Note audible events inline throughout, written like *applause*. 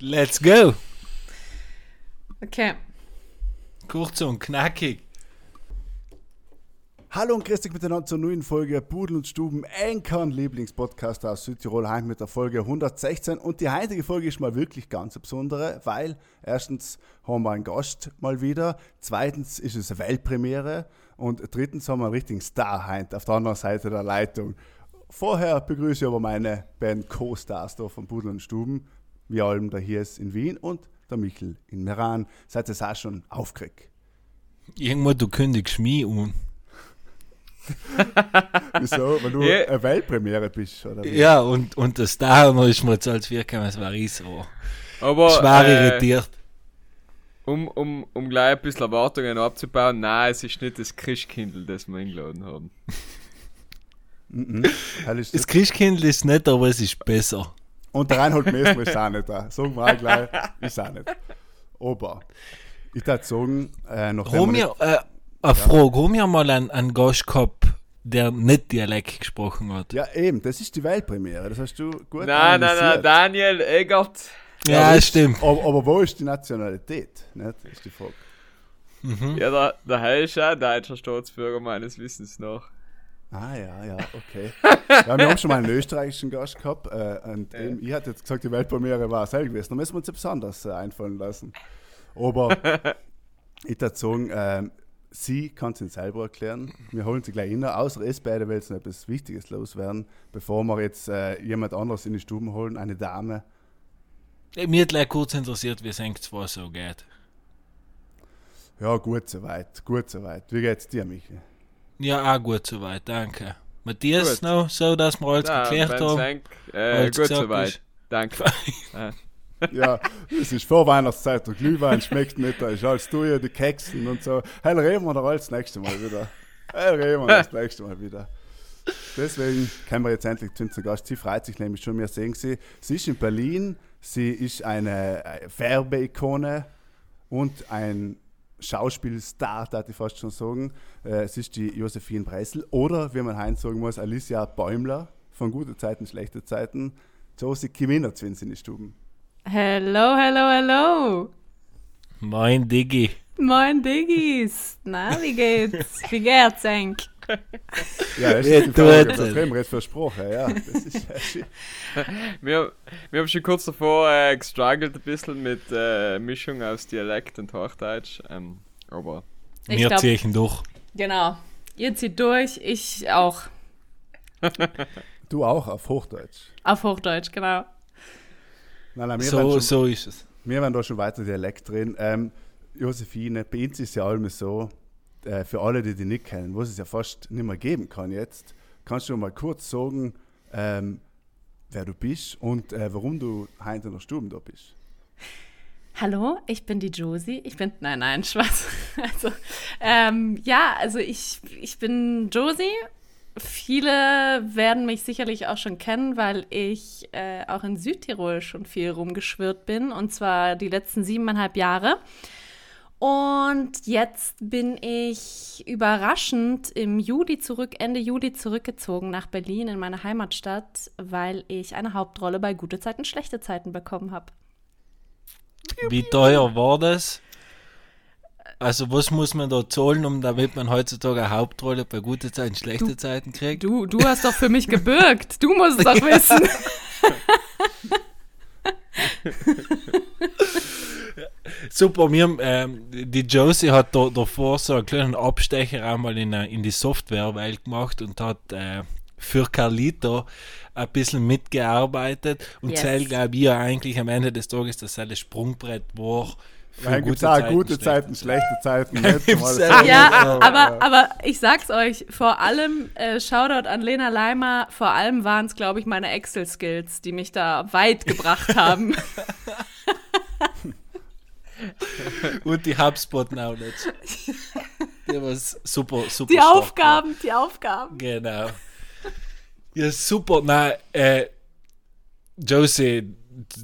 Let's go. Okay. Kurz und knackig. Hallo und grüß dich miteinander zur neuen Folge Pudel und Stuben, Enkern Lieblingspodcast aus Südtirol, heim mit der Folge 116. Und die heutige Folge ist mal wirklich ganz besondere, weil erstens haben wir einen Gast mal wieder, zweitens ist es eine Weltpremiere und drittens haben wir einen richtigen Star heint auf der anderen Seite der Leitung. Vorher begrüße ich aber meine beiden Co-Stars da von Pudel und Stuben, wie allem der hier ist in Wien und der Michel in Meran. Seid ihr auch schon aufgeregt? Irgendwo, du kündigst mich um. *laughs* Wieso? Weil du Ja. eine Weltpremiere bist, oder? wie? Ja, und, und das da ist mir jetzt als wirken, es war ich so. Aber Ich war äh, irritiert. um, um, um gleich ein bisschen Erwartungen abzubauen, nein, es ist nicht das Christkindl, das wir eingeladen haben. Mhm. *laughs* Das Christkindl ist nicht, aber es ist besser. Und der Reinhold Messmer ist auch nicht da. Sagen wir auch gleich, ist auch nicht. Aber ich würde sagen, äh, nachdem wir, äh, eine Frage, haben wir mal einen, einen Gast gehabt, der nicht Dialekt gesprochen hat? Ja, eben, das ist die Weltpremiere. Das hast du gut Nein, nein, nein. Daniel Eggert. Ja, das- stimmt. Aber, aber wo ist die Nationalität? Nicht? Das ist die Frage. Ja, der, der Heil ist auch deutscher Staatsbürger meines Wissens nach. Ah, ja, ja, okay. *laughs* Ja, wir haben schon mal einen österreichischen Gast gehabt. Äh, und eben, ich hatte jetzt gesagt, die Weltpremiere war selber gewesen. Da müssen wir uns etwas anderes äh, einfallen lassen. Aber *laughs* ich würde sagen, ähm, sie kann es Ihnen selber erklären. Wir holen sie gleich rein. Außer es beide will noch etwas Wichtiges loswerden, bevor wir jetzt äh, jemand anderes in die Stuben holen, eine Dame. Mir hat gleich kurz interessiert, wie es eigentlich zwar so geht. Ja, gut soweit, gut soweit. Wie geht's dir, Michi? Ja, auch gut soweit, danke. Matthias, Gut. noch so, dass wir alles Ja, geklärt haben. eng- äh, Alles gut soweit. ist. Danke. *laughs* Ja, es ist Vorweihnachtszeit, der Glühwein schmeckt nicht, da ist alles durch, die Keksen und so. Hey, reden wir doch alles das nächste Mal wieder. Hey, reden wir das nächste Mal wieder. Deswegen können wir jetzt endlich zu unserem Gast. Sie freut sich nämlich schon, wir sehen sie. Sie ist in Berlin, sie ist eine äh, Werbeikone und ein Schauspielstar, darf ich fast schon sagen. Äh, Es ist die Josephine Breisel oder, wie man Heinz sagen muss, Alicia Bäumler von Gute Zeiten, Schlechte Zeiten. Josie Gewinner zu uns in die Stuben. Hello, hello, hello. Mein Diggi. Moin Diggis. Na, wie geht's? Wie geht's, Enk? Ja, das ist die Frage. haben wir jetzt versprochen, ja. Das ist ja. *laughs* Wir, wir haben schon kurz davor äh, gestruggelt ein bisschen mit äh, Mischung aus Dialekt und Hochdeutsch. Ähm, aber Ich Wir glaub- ziehen durch. Genau. Ihr zieht durch, ich auch. Du auch auf Hochdeutsch. Auf Hochdeutsch, genau. Nein, nein, wir, So, schon, so ist es. wir werden da schon weiter Dialekt drin. Ähm, Josephine, bei uns ist ja allem so, äh, für alle, die dich nicht kennen, was es ja fast nicht mehr geben kann jetzt, kannst du mal kurz sagen, ähm, wer du bist und äh, warum du heute in der Stube da bist. Hallo, ich bin die Josie. Ich bin, nein, nein, Spaß. *laughs* Also, ähm, ja, also ich, ich bin Josie. Viele werden mich sicherlich auch schon kennen, weil ich äh, auch in Südtirol schon viel rumgeschwirrt bin. Und zwar die letzten siebeneinhalb Jahre. Und jetzt bin ich überraschend im Juli zurück, Ende Juli zurückgezogen nach Berlin in meine Heimatstadt, weil ich eine Hauptrolle bei Gute Zeiten, Schlechte Zeiten bekommen habe. Wie teuer war das? Also was muss man da zahlen, um damit man heutzutage eine Hauptrolle bei guten Zeiten, schlechte Zeiten kriegt? Du, du hast doch für mich gebürgt. Du musst es doch *laughs* wissen. *laughs* Super, wir, ähm, die Josie hat da, davor so einen kleinen Abstecher einmal in, äh, in die Softwarewelt gemacht und hat äh, für Carlito ein bisschen mitgearbeitet und Yes. zählt, glaube ich, ja eigentlich am Ende des Tages, dass das Sprungbrett war. gibt es auch gute Zeiten, schlechte Zeiten. *laughs* Ja, aber, aber ich sag's euch, vor allem, äh, Shoutout an Lena Leimer, vor allem waren es, glaube ich, meine Excel-Skills, die mich da weit gebracht haben. *laughs* Und die HubSpot Knowledge. Der war super, super Die stark Aufgaben, die Aufgaben. Genau. Ja, super. Nein, äh, Josie,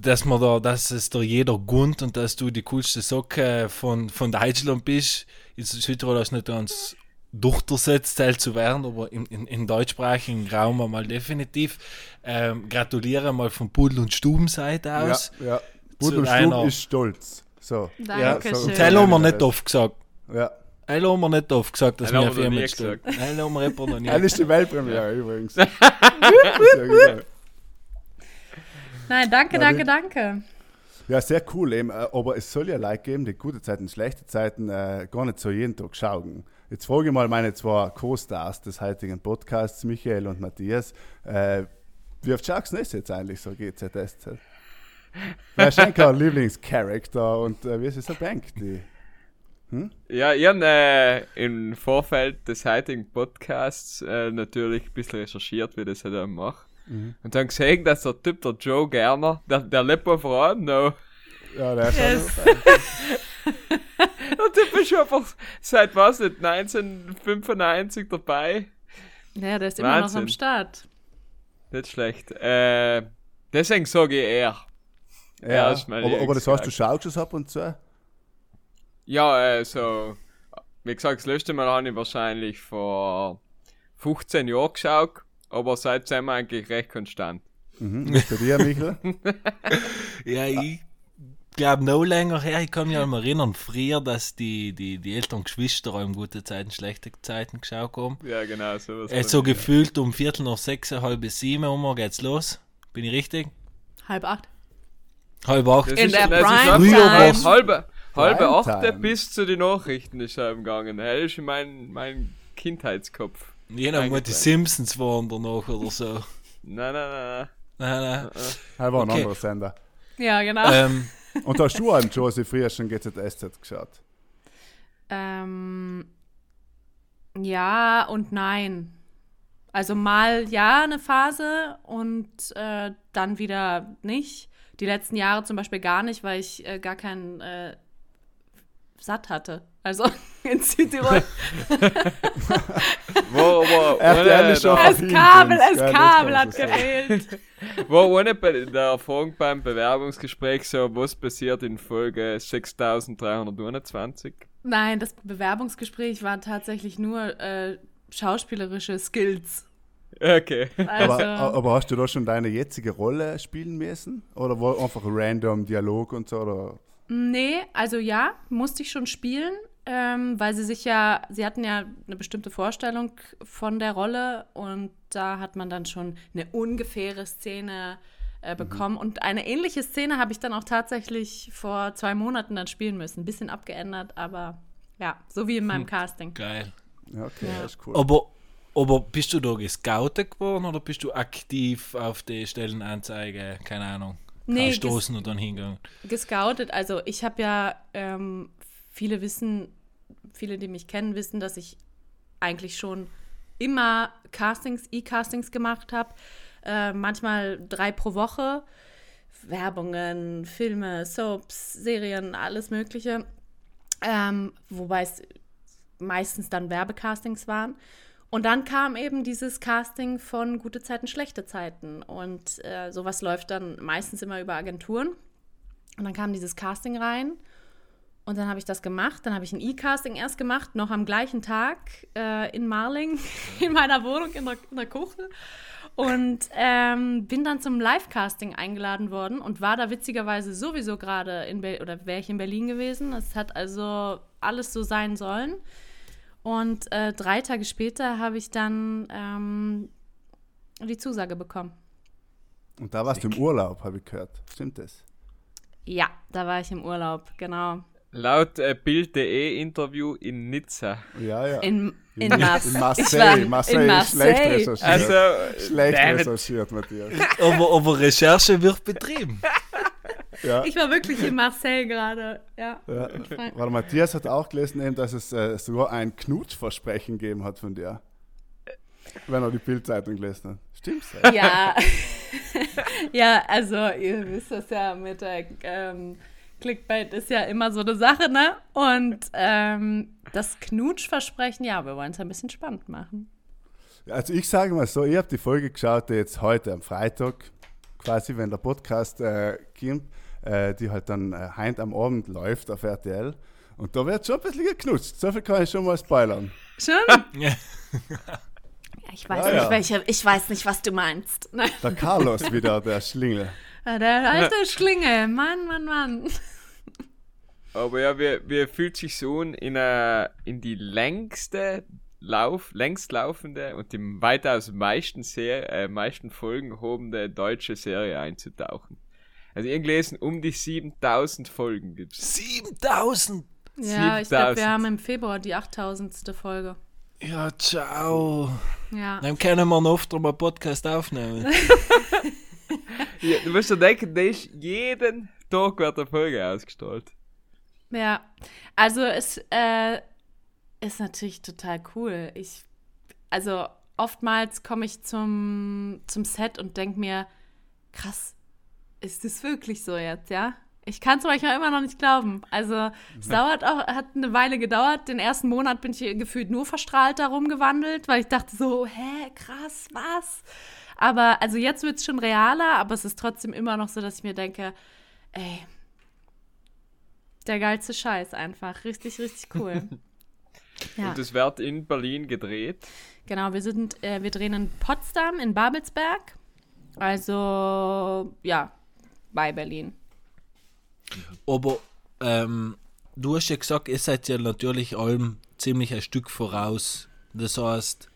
dass man da, dass es da jeder gönnt und dass du die coolste Socke von, von Deutschland bist, ist Südtirol ist nicht ganz durchgesetzt zu werden, aber im, in, im deutschsprachigen Raum einmal definitiv. Ähm, gratuliere mal von Pudel und Stubenseite aus. Ja, ja. Pudel und einer- Stub ist stolz. So. Danke so- schön. Das haben wir nicht oft gesagt. Ja. Das haben wir nicht oft gesagt, dass Das wir haben wir noch Firma nie stehen. gesagt. Nein, das haben wir etwa noch nie. *laughs* Das ist die Weltpremiere übrigens. *laughs* Nein, danke, danke, danke. Ja, sehr cool eben. äh, Aber es soll ja Leute geben, die gute Zeiten, schlechte Zeiten äh, gar nicht so jeden Tag schauen. Jetzt frage ich mal meine zwei Co-Stars des heutigen Podcasts, Michael und Matthias. Äh, wie oft schaust du das jetzt eigentlich so GZSZ? Wer ist eigentlich ein Lieblingscharakter und äh, wie ist es eine Bank? Die? Ja, ich habe äh, im Vorfeld des heutigen Podcasts äh, natürlich ein bisschen recherchiert, wie das er dann macht. Und dann gesehen, dass der Typ, der Joe Gerner, der, der lebt auf Rad, no. Ja, *laughs* der ist Yes. Der Typ ist schon einfach seit was nicht, 1995 dabei. Ja, der ist immer noch Wahnsinn. am Start. Nicht schlecht. Äh, deswegen sage ich er. Ja, Ja, ist aber, aber das heißt, du schaust es ab und zu? Ja, äh, so, wie gesagt, das letzte Mal habe ich wahrscheinlich vor 15 Jahren geschaut, aber seitdem sind wir eigentlich recht konstant. Mhm. Was bei dir, Michael? *laughs* Ja, ich glaube noch länger her. Ich kann mich an erinnern, früher, dass die, die, die älteren Geschwister auch in gute Zeiten, schlechte Zeiten geschaut haben. Ja, genau, sowas. Äh, so gefühlt um Viertel nach sechs, halb sieben Uhr geht's los. Bin ich richtig? Halb acht. Halb acht. Das In ist, der das ist Prime einfach Time. halbe, halbe, Time. bis zu den Nachrichten ist er gegangen. Das ist in mein, mein Kindheitskopf. Jeder mal die. Simpsons waren danach oder so. *laughs* Nein, nein, nein, Nein, nein. Er war ein Okay. anderer Sender. Ja, genau. ähm, *laughs* Und hast du einem Josie früher schon GZSZ geschaut? Ähm, ja und nein. Also mal ja eine Phase und äh, dann wieder nicht. Die letzten Jahre zum Beispiel gar nicht, weil ich äh, gar keinen äh, satt hatte. Also *laughs* in Südtirol. Wo, wo, RTL ohne, ist Das Kabel, das Kabel hat gefehlt. *laughs* wo ohne bei der Erfahrung beim Bewerbungsgespräch so, was passiert in Folge 6321? Nein, das Bewerbungsgespräch war tatsächlich nur äh, schauspielerische Skills. Okay. Also, Aber, aber hast du da schon deine jetzige Rolle spielen müssen? Oder war einfach random Dialog und so? Oder? Nee, also ja, musste ich schon spielen, ähm, weil sie sich ja, sie hatten ja eine bestimmte Vorstellung von der Rolle und da hat man dann schon eine ungefähre Szene äh, bekommen. Und eine ähnliche Szene habe ich dann auch tatsächlich vor zwei Monaten dann spielen müssen. Ein bisschen abgeändert, aber ja, so wie in meinem Casting. geil. Ja, okay, Ja. das ist cool. Aber, aber bist du da gescoutet geworden oder bist du aktiv auf die Stellenanzeige, keine Ahnung, Nee, stoßen und dann hingegangen? gescoutet. Also ich habe ja, ähm, viele wissen, viele, die mich kennen, wissen, dass ich eigentlich schon immer Castings, E-Castings gemacht habe. Äh, manchmal drei pro Woche. Werbungen, Filme, Soaps, Serien, alles Mögliche. Ähm, wobei es meistens dann Werbecastings waren. Und dann kam eben dieses Casting von Gute Zeiten, Schlechte Zeiten. Und äh, sowas läuft dann meistens immer über Agenturen. Und dann kam dieses Casting rein. Und dann habe ich das gemacht. Dann habe ich ein E-Casting erst gemacht, noch am gleichen Tag äh, in Marling, *laughs* in meiner Wohnung, in der, in der Kuchel. Und ähm, bin dann zum Live-Casting eingeladen worden und war da witzigerweise sowieso gerade in Berlin, oder wäre ich in Berlin gewesen. Es hat also alles so sein sollen. Und äh, drei Tage später habe ich dann ähm, die Zusage bekommen. Und da warst du im Urlaub, habe ich gehört. Stimmt das? Ja, da war ich im Urlaub, genau. Laut äh, Bild.de Interview in Nizza. Ja, ja. In, in, In Mas- in ich Marseille. war Marseille, in ist schlecht Marseille. recherchiert. Also, schlecht recherchiert, Matthias. Aber, aber Recherche wird betrieben. Ja. *laughs* Ich war wirklich in Marseille gerade. Ja. Ja. Weil Matthias hat auch gelesen, eben, dass es äh, sogar ein Knutschversprechen gegeben hat von dir. Wenn er die Bildzeitung gelesen hat. Stimmt's? Ja. *laughs* ja, also ihr wisst das ja mit der ähm, Clickbait ist ja immer so eine Sache, ne? Und ähm, das Knutschversprechen, ja, wir wollen es ein bisschen spannend machen. Also ich sage mal so, ich habe die Folge geschaut, die jetzt heute am Freitag, quasi wenn der Podcast äh, kommt, äh, die halt dann äh, heint am Abend läuft auf RTL. Und da wird schon ein bisschen geknutzt. So viel kann ich schon mal spoilern. Schon? Ja. Ich weiß, Ja, nicht, ja. welche, ich weiß nicht, was du meinst. Nein. *laughs* Der Carlos wieder, der Schlingel. Der alte Schlinge. Mann, Mann, Mann. Aber ja, wir, wir fühlt sich so in, eine, in die längste Lauf, längst laufende und die weitaus meisten, Ser äh, meisten Folgen hobende deutsche Serie einzutauchen. Also ich gelesen, um die 7000 Folgen gibt's. 7000! Ja, ich glaube, 7000. wir haben im Februar die 8000. Folge. Ja, ciao. Ja. Dann können wir noch oft mal einen Podcast aufnehmen. *laughs* Ja, du musst dir denken, da ist jeden Tag wird eine Folge ausgestrahlt. Ja, also es äh, ist natürlich total cool. Ich, also oftmals komme ich zum, zum Set und denke mir, krass, ist das wirklich so jetzt, ja? Ich kann es manchmal immer noch nicht glauben. Also es dauert auch, hat eine Weile gedauert. Den ersten Monat bin ich hier gefühlt nur verstrahlt darum gewandelt, weil ich dachte so, hä, krass, was? Aber also jetzt wird es schon realer, aber es ist trotzdem immer noch so, dass ich mir denke, ey, der geilste Scheiß einfach. Richtig, richtig cool. *laughs* ja, Und es wird in Berlin gedreht. genau. Wir sind, äh, wir drehen in Potsdam, in Babelsberg. Also, ja, bei Berlin. Aber ähm, du hast ja gesagt, ihr seid ja natürlich allem ziemlich ein Stück voraus. Das heißt,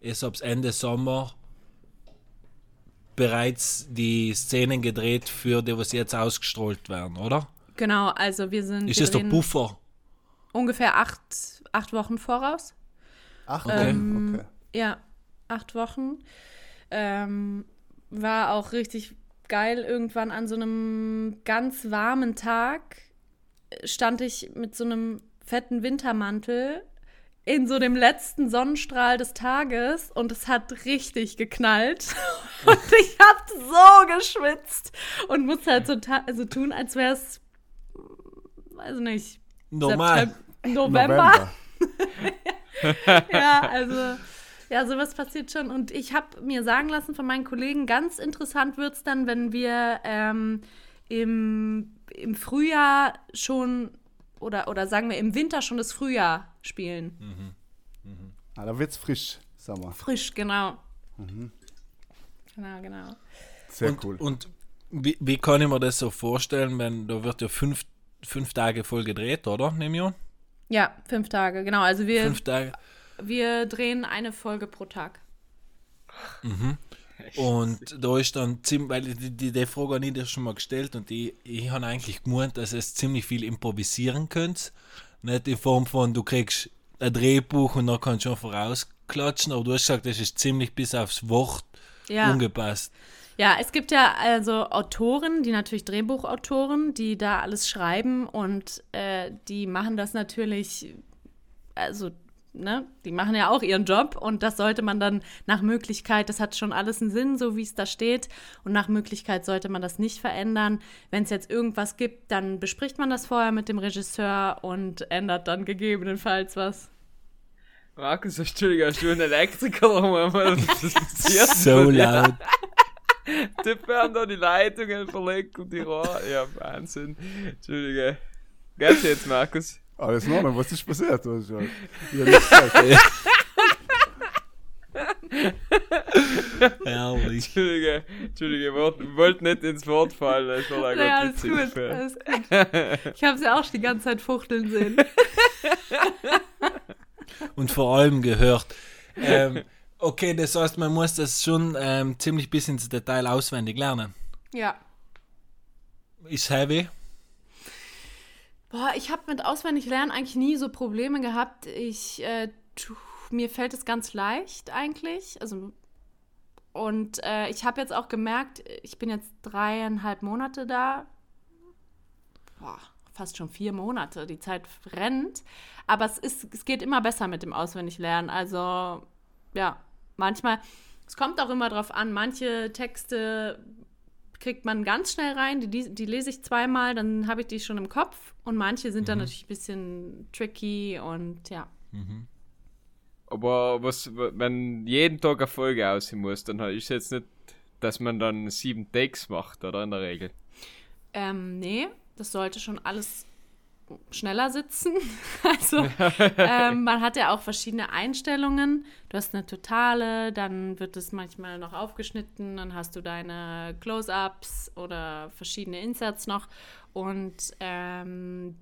ihr habt Ende Sommer bereits die Szenen gedreht für die, was jetzt ausgestrahlt werden, oder? Genau, also wir sind Ist das der Puffer? ungefähr acht, acht Wochen voraus. Ach, Okay. okay. okay. Ja, acht Wochen. Ähm, war auch richtig geil. Irgendwann an so einem ganz warmen Tag stand ich mit so einem fetten Wintermantel in so dem letzten Sonnenstrahl des Tages und es hat richtig geknallt. *laughs* und ich hab so geschwitzt und musste halt so ta- also tun, als wäre es, weiß nicht, Normal. Septem- November. November. *laughs* ja, also, ja, sowas passiert schon. Und ich habe mir sagen lassen von meinen Kollegen, ganz interessant wird es dann, wenn wir ähm, im, im Frühjahr schon oder, oder sagen wir im Winter schon das Frühjahr spielen. Ah, da wird's frisch, sag mal. Frisch, genau. Genau, genau. Sehr und, cool. Und wie, wie kann ich mir das so vorstellen, wenn da wird ja fünf, fünf Tage voll gedreht, oder? An? Ja, fünf Tage, genau. Also wir, Fünf Tage. Wir drehen eine Folge pro Tag. Und da ist dann ziemlich, weil die, die, die Frage habe ich dir schon mal gestellt und ich, ich habe eigentlich gemeint, dass es ziemlich viel improvisieren könnt. Nicht in Form von, du kriegst ein Drehbuch und dann kannst du schon vorausklatschen, aber du hast gesagt, das ist ziemlich bis aufs Wort Ja. ungepasst. Ja, es gibt ja also Autoren, die natürlich Drehbuchautoren, die da alles schreiben und äh, die machen das natürlich, also, ne, die machen ja auch ihren Job und das sollte man dann nach Möglichkeit, das hat schon alles einen Sinn, so wie es da steht und nach Möglichkeit sollte man das nicht verändern. Wenn es jetzt irgendwas gibt, dann bespricht man das vorher mit dem Regisseur und ändert dann gegebenenfalls was. Markus, Entschuldigung, hast du einen Elektriker rum? Was passiert? So laut. *laughs* Die werden da die Leitungen verlegt und die Rohre. Ja, Wahnsinn. Entschuldige. Geht's jetzt, Markus? Alles in Ordnung, was ist passiert? Was ist, ja, ja, nichts gesagt. *laughs* Herrlich. Entschuldige, Entschuldige, ich wollte wollt nicht ins Wort fallen. Das war Ja, ja, alles gut, alles gut. Ich habe sie auch die ganze Zeit fuchteln sehen. Und vor allem gehört. Ähm, okay, das heißt, man muss das schon ähm, ziemlich bis ins Detail auswendig lernen. Ja. Ist heavy. Boah, ich habe mit Auswendiglernen eigentlich nie so Probleme gehabt. Ich, äh, tu, mir fällt es ganz leicht eigentlich. Also, und äh, ich habe jetzt auch gemerkt, ich bin jetzt dreieinhalb Monate da. Boah, fast schon vier Monate. Die Zeit rennt. Aber es, ist, es geht immer besser mit dem Auswendiglernen. Also, ja, manchmal, es kommt auch immer drauf an. Manche Texte kriegt man ganz schnell rein, die, die, lese ich zweimal, dann habe ich die schon im Kopf. Und manche sind dann natürlich ein bisschen tricky und ja. Aber was, wenn jeden Tag eine Folge aussehen muss, dann ist jetzt nicht, dass man dann sieben Takes macht, oder in der Regel. Ähm, nee, das sollte schon alles schneller sitzen. *laughs* Also ähm, man hat ja auch verschiedene Einstellungen. Du hast eine totale, dann wird es manchmal noch aufgeschnitten, dann hast du deine Close-ups oder verschiedene Inserts noch. Und ähm,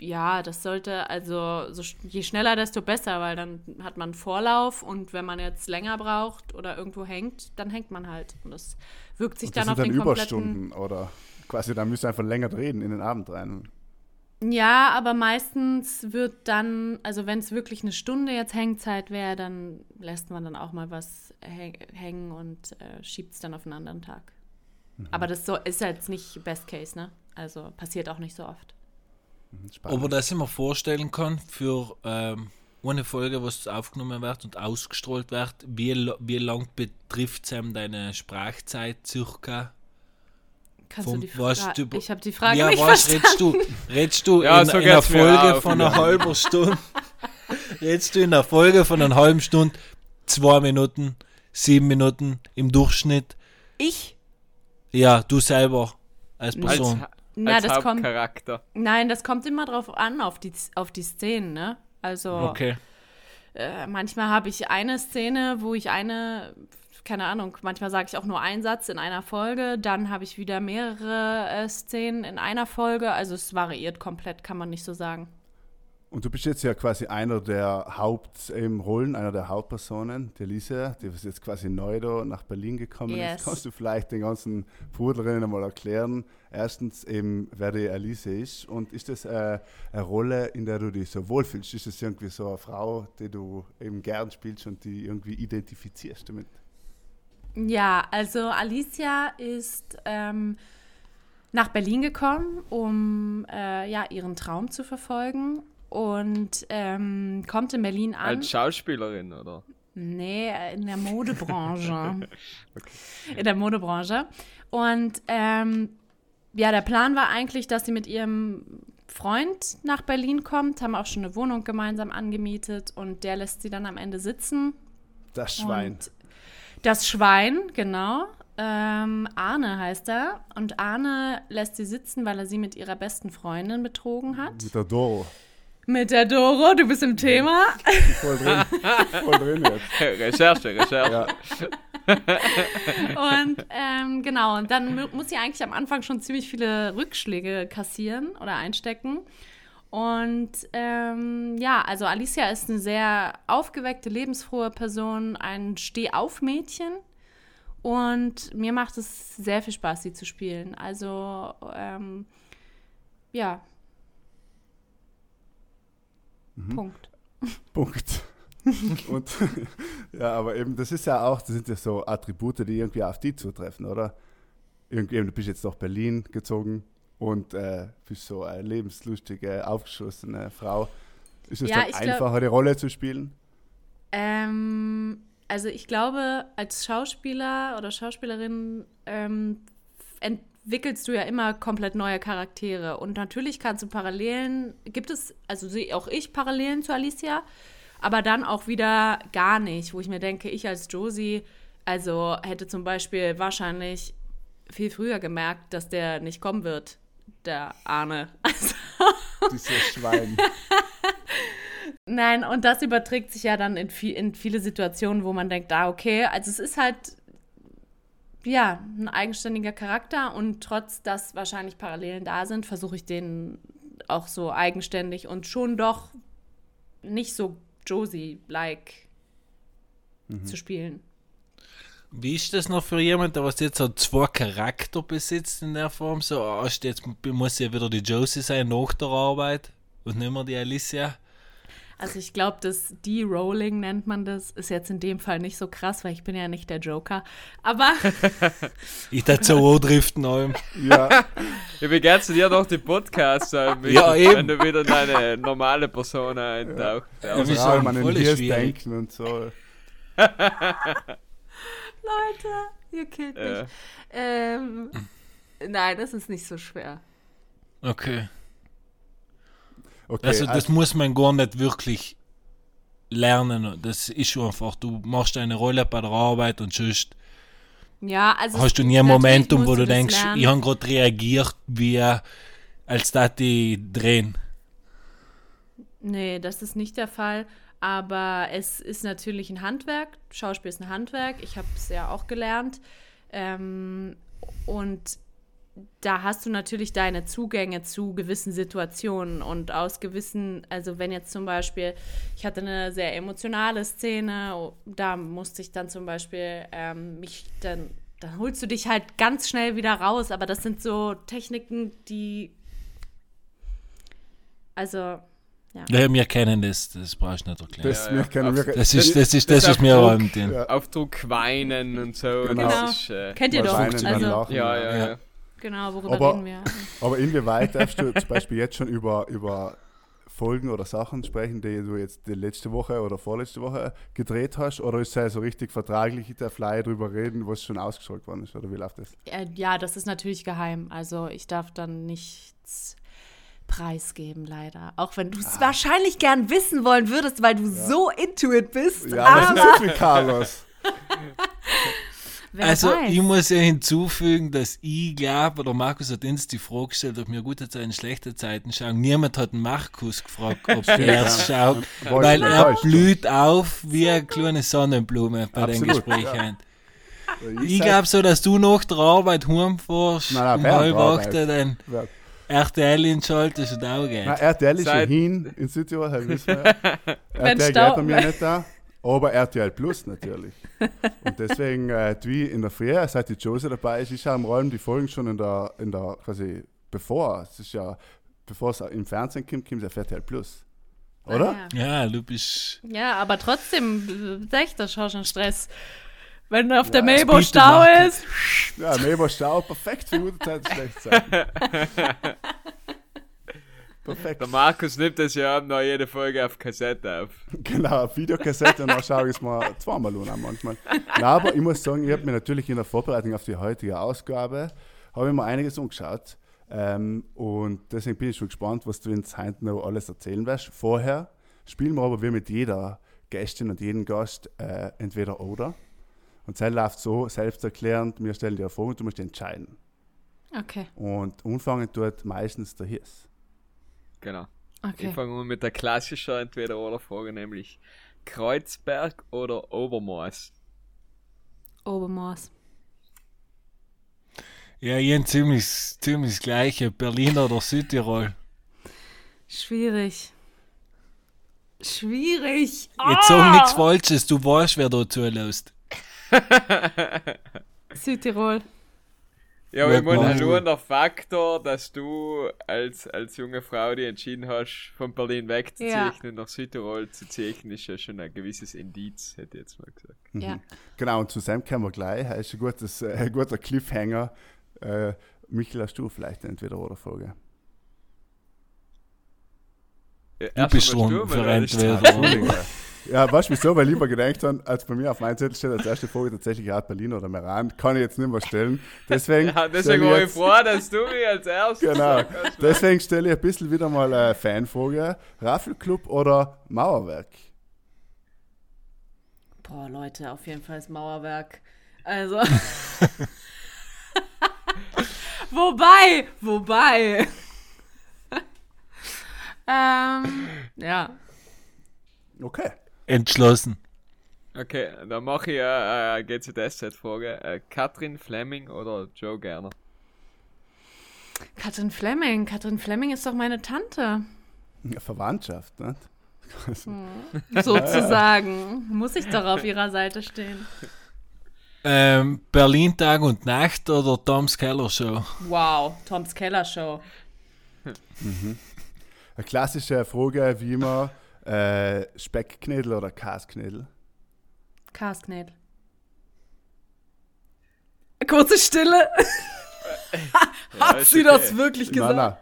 ja, das sollte also so, je schneller, desto besser, weil dann hat man Vorlauf und wenn man jetzt länger braucht oder irgendwo hängt, dann hängt man halt. Und das wirkt sich Und dann das auf sind den dann. Überstunden oder quasi, da müsst ihr einfach länger drehen in den Abend rein. Ja, aber meistens wird dann, also wenn es wirklich eine Stunde jetzt Hängzeit wäre, dann lässt man dann auch mal was häng hängen und äh, schiebt es dann auf einen anderen Tag. Aber das so, ist jetzt nicht Best Case, ne? Also passiert auch nicht so oft. Spannend. Aber dass ich mir vorstellen kann, für ähm, eine Folge, was aufgenommen wird und ausgestrahlt wird, wie, wie lang betrifft es einem deine Sprachzeit circa? Kannst Vom- du die Frage? du- Ich habe die Frage ja, nicht was verstanden. redest du? Redest du Ja, in, so in einer Folge von einer halben Stunde? *laughs* redest du in einer Folge von einer halben Stunde zwei Minuten, sieben Minuten im Durchschnitt? Ich? Ja, du selber als Als Als, Person. Na, als das kommt, Hauptcharakter. nein, das kommt immer drauf an, auf die, auf die Szenen, ne? Also Okay. äh, manchmal habe ich eine Szene, wo ich eine, keine Ahnung, manchmal sage ich auch nur einen Satz in einer Folge, dann habe ich wieder mehrere äh, Szenen in einer Folge. Also es variiert komplett, kann man nicht so sagen. Und du bist jetzt ja quasi einer der Hauptrollen, einer der Hauptpersonen, die Alicia, die ist jetzt quasi neu da nach Berlin gekommen Yes. ist. Kannst du vielleicht den ganzen Pudlerinnen einmal erklären, erstens eben, wer die Alicia ist und ist das äh, eine Rolle, in der du dich so wohlfühlst? Ist das irgendwie so eine Frau, die du eben gern spielst und die irgendwie identifizierst damit? Ja, also Alicia ist ähm, nach Berlin gekommen, um äh, ja, ihren Traum zu verfolgen und ähm, kommt in Berlin an. Als Schauspielerin, oder? Nee, in der Modebranche. *laughs* In der Modebranche. Und ähm, ja, der Plan war eigentlich, dass sie mit ihrem Freund nach Berlin kommt, haben auch schon eine Wohnung gemeinsam angemietet und der lässt sie dann am Ende sitzen. Das Schwein. Und das Schwein, genau. Ähm, Arne heißt er. Und Arne lässt sie sitzen, weil er sie mit ihrer besten Freundin betrogen hat. Mit der Doro. Mit der Doro, du bist im Thema. Voll drin. Voll drin jetzt. *laughs* Recherche, Recherche. Ja. Und ähm, genau, und dann mu- muss sie eigentlich am Anfang schon ziemlich viele Rückschläge kassieren oder einstecken. Und ähm, ja, also Alicia ist eine sehr aufgeweckte, lebensfrohe Person, ein Stehauf-Mädchen. Und mir macht es sehr viel Spaß, sie zu spielen. Also, ähm, ja. Punkt. Punkt. *laughs* Und *laughs* ja, aber eben, das ist ja auch, das sind ja so Attribute, die irgendwie auf die zutreffen, oder? Irgendwie, du bist jetzt nach Berlin gezogen und äh, bist so eine lebenslustige, aufgeschlossene Frau. Ist es Ja, dann einfacher, die Rolle zu spielen? Ähm, also ich glaube, als Schauspieler oder Schauspielerin ähm, entwickelst du ja immer komplett neue Charaktere. Und natürlich kannst du Parallelen, gibt es, also sehe auch ich Parallelen zu Alicia, aber dann auch wieder gar nicht, wo ich mir denke, ich als Josie, also hätte zum Beispiel wahrscheinlich viel früher gemerkt, dass der nicht kommen wird, der Arne. *laughs* Also, Dieses Schwein. *laughs* Nein, und das überträgt sich ja dann in, viel, in viele Situationen, wo man denkt, ah, okay, also es ist halt, ja, ein eigenständiger Charakter und trotz, dass wahrscheinlich Parallelen da sind, versuche ich den auch so eigenständig und schon doch nicht so Josie-like zu spielen. Wie ist das noch für jemanden, der was jetzt so zwei Charakter besitzt in der Form? So, ist jetzt muss ja wieder die Josie sein nach der Arbeit und nicht mehr die Alicia. Also ich glaube, das De-Rolling nennt man das, ist jetzt in dem Fall nicht so krass, weil ich bin ja nicht der Joker. Aber *laughs* Ich dachte so driften allem. Ja, Ja, wie geht's dir doch die Podcasts, Ja, eben. wenn du wieder in deine normale Persona eintauchst. Ja. Ja, also auch man Hirs schwierig. denken und so. *laughs* Leute, ihr killt mich. Äh, Ähm, nein, das ist nicht so schwer. Okay. Okay, Also das muss man gar nicht wirklich lernen. Das ist schon einfach, du machst eine Rolle bei der Arbeit und sonst Ja, also hast du nie ein Momentum, wo du denkst, lernen. ich habe gerade reagiert, wie als da die drehen. Nee, das ist nicht der Fall. Aber es ist natürlich ein Handwerk. Schauspiel ist ein Handwerk. Ich habe es ja auch gelernt. Ähm, und da hast du natürlich deine Zugänge zu gewissen Situationen und aus gewissen, also wenn jetzt zum Beispiel, ich hatte eine sehr emotionale Szene, da musste ich dann zum Beispiel ähm, mich dann, dann holst du dich halt ganz schnell wieder raus, aber das sind so Techniken, die, also ja. ja, wir kennen das, das brauchst du nicht erklären. Das, ja, ja. Kennen, wir, das, ist, das, ist, das, das ist mir auch ja. Auf Druck weinen und so. Genau. genau. Ist, äh, Kennt ihr doch. Also, ja, ja, ja. Genau, worüber aber, reden wir? Aber inwieweit darfst du zum Beispiel jetzt schon über, über Folgen oder Sachen sprechen, die du jetzt die letzte Woche oder vorletzte Woche gedreht hast? Oder ist es ja so richtig vertraglich, der Fly drüber reden, was schon ausgestrahlt worden ist? Oder wie läuft das? Ja, das ist natürlich geheim. Also ich darf dann nichts preisgeben, leider. Auch wenn du es ah. wahrscheinlich gern wissen wollen würdest, weil du ja. so into it bist. Ja, aber das ist so viel Carlos. *laughs* Wer also weiß. ich muss ja hinzufügen, dass ich glaube, oder Markus hat uns die Frage gestellt, ob wir gute Zeiten, schlechte Zeiten schauen. Niemand hat Markus gefragt, ob *laughs* er es schaut, weil er blüht auf wie eine kleine Sonnenblume bei Absolut, den Gesprächen. Ja. Ich glaube so, dass du nach der Arbeit heimfährst, um halb acht dann RTL einschaltest und auch gehst. RTL ist schon hin in Südtirol, wissen wir. *laughs* RTL geht mir nicht da. Aber RTL Plus natürlich. Und deswegen, äh, wie in der Früh, seit die Jose dabei ist, ich habe allem die Folgen schon in der, in der quasi bevor, es ist ja, bevor es im Fernsehen kommt, kommt es auf RTL Plus. Oder? Ah, ja. ja. du bist. Ja, aber trotzdem, echt, das ist schon Stress. Wenn auf ja, der Mabo Stau ist. Ja, Mabo Stau, perfekt für gute Zeit, schlecht sein. Perfekt. Der Markus nimmt das ja noch jede Folge auf Kassette auf. *laughs* Genau, auf Videokassette und dann schaue ich es mal zweimal an manchmal. Na, aber ich muss sagen, ich habe mir natürlich in der Vorbereitung auf die heutige Ausgabe habe ich mir einiges angeschaut. Ähm, und deswegen bin ich schon gespannt, was du uns heute noch alles erzählen wirst. Vorher spielen wir aber wie mit jeder Gästin und jedem Gast äh, entweder oder. Und es läuft so selbsterklärend, wir stellen dir eine Frage und du musst entscheiden. Okay. Und anfangen tut meistens der Hiss. Genau. Okay. Ich fange mit der klassischen Entweder-Oder-Frage, nämlich Kreuzberg oder Obermaß? Obermaß. Ja, ich ziemlich, ziemlich das gleiche. Berlin oder Südtirol? Schwierig. Schwierig. Jetzt sag nichts Falsches, du weißt, wer da zulässt. *laughs* Südtirol. Ja, aber ich meine, nur der Faktor, dass du als, als junge Frau die entschieden hast, von Berlin wegzuziehen ja. und nach Südtirol zu ziehen, ist ja schon ein gewisses Indiz, hätte ich jetzt mal gesagt. Mhm. Ja. Genau, und zu Sam kommen wir gleich. Er ist ein, gutes, äh, ein guter Cliffhanger. Äh, Michael, hast du vielleicht entweder oder Frage? Ja, du bist schon für entweder. Ja, weißt du wieso? Weil ich mir gedacht habe, als bei mir auf meinem Zettel steht als erste Frage tatsächlich Art Berlin oder Meran, kann ich jetzt nicht mehr stellen. Deswegen, *laughs* ja, deswegen war ich froh, dass du mich als erstes Genau. Deswegen stelle ich ein bisschen wieder mal eine Fanfrage. Raffelclub oder Mauerwerk? Boah, Leute, auf jeden Fall das Mauerwerk. Also. *laughs* wobei, wobei. ähm, ja. Okay entschlossen. Okay, dann mache ich eine äh, GZSZ-Frage. Äh, Katrin Fleming oder Joe Gerner? Katrin Fleming. Katrin Fleming ist doch meine Tante. Ja, Verwandtschaft, ne? Hm, sozusagen. Muss ich doch auf ihrer Seite stehen. Ähm, Berlin Tag und Nacht oder Toms Keller Show? Wow, Toms Keller Show. mhm. Eine klassische Frage, wie immer äh, Speckknädel oder Kasknädel? Kasknädel. Kurze Stille. *laughs* Hat ja, sie okay. das wirklich gesagt? Nein, nein.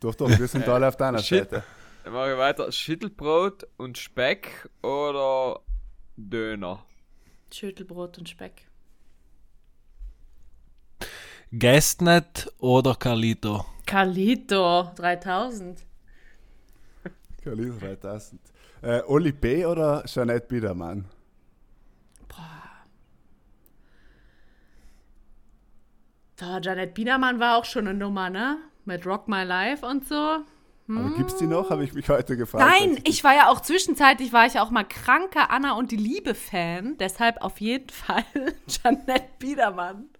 Doch, doch, wir sind alle auf deiner. Seite. Dann mache ich weiter. Schüttelbrot und Speck oder Döner? Schüttelbrot und Speck. Gästnet oder Carlito? Carlito, 3000. Kalisa 3000. Äh, Oli B. oder Jeanette Biedermann? Boah. Boah, Janet Biedermann war auch schon eine Nummer, ne? Mit Rock My Life und so. Aber gibt es die noch? Habe ich mich heute gefragt. Nein, ich war ja auch zwischenzeitlich, war ich ja auch mal kranker Anna und die Liebe-Fan. Deshalb auf jeden *laughs* Fall Janette Biedermann.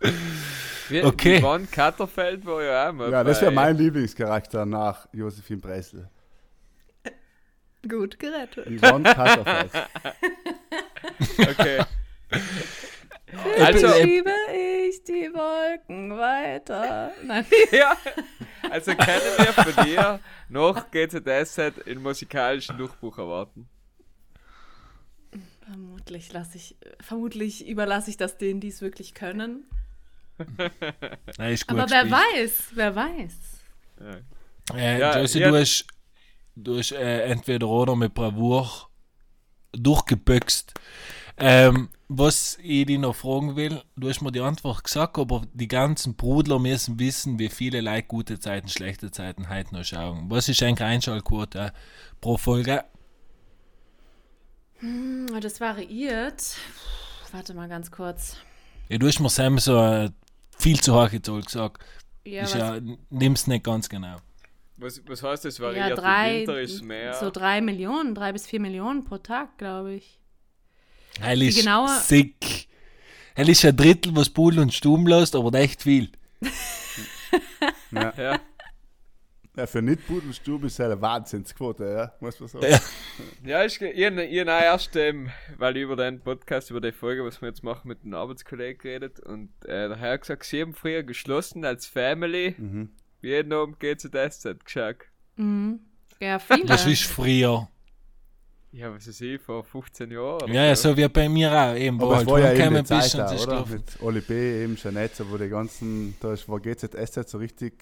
*laughs* Wie, Okay. Yvonne Katterfeld war ja auch mal Ja, das wäre mein Lieblingscharakter nach Josephine Bressel. Gut gerettet. Yvonne Katterfeld. *laughs* Okay. Also- Also schiebe ich die Wolken weiter. Nein. *laughs* ja. Also können wir von dir noch GZSZ in musikalischen Durchbruch erwarten. Vermutlich lasse ich, vermutlich überlasse ich das denen, die es wirklich können. Nein, ist gut Aber wer weiß, wer weiß. Äh, Ja, Josie, ja. du hast, du hast äh, entweder oder mit Bravour durchgebüxt. Ähm, was ich dich noch fragen will, du hast mir die Antwort gesagt, aber die ganzen Brudler müssen wissen, wie viele Leute gute Zeiten, schlechte Zeiten heute noch schauen. Was ist eigentlich Einschaltquote pro Folge? Hm, Das variiert. Warte mal ganz kurz. Ja, du hast mir Sam so äh, viel zu Zahl gesagt. Ja, ist ja, nimm's nicht ganz genau. Was, was heißt das? ja Variiert Im drei, Winter ist mehr. so drei Millionen, drei bis vier Millionen pro Tag, glaube ich. Heil ist genaue- sick. Heil ist ein Drittel, was Pool und Stumm lässt, aber echt viel. Ja. *laughs* ja. Ja, für Nicht-Pudelstube ist ja eine Wahnsinnsquote, ja, muss man sagen. Ja. Ja, ich, ich, ich, habe erst, ähm, weil ich über den Podcast, über die Folge, was wir jetzt machen, mit einem Arbeitskollegen geredet und äh, der Herr hat gesagt, sie haben früher geschlossen als Family, Mhm. jeden Abend GZSZ geschaut. Mhm. Ja, viele. Das ist früher. Ja, was ist ich, vor 15 Jahren? Ja, ja, so wie bei mir auch. Eben, Aber es halt war ja eben die Zeit da, oder? Mit Oli B, eben Jeanette, so wo die ganzen, da ist- war GZSZ so richtig,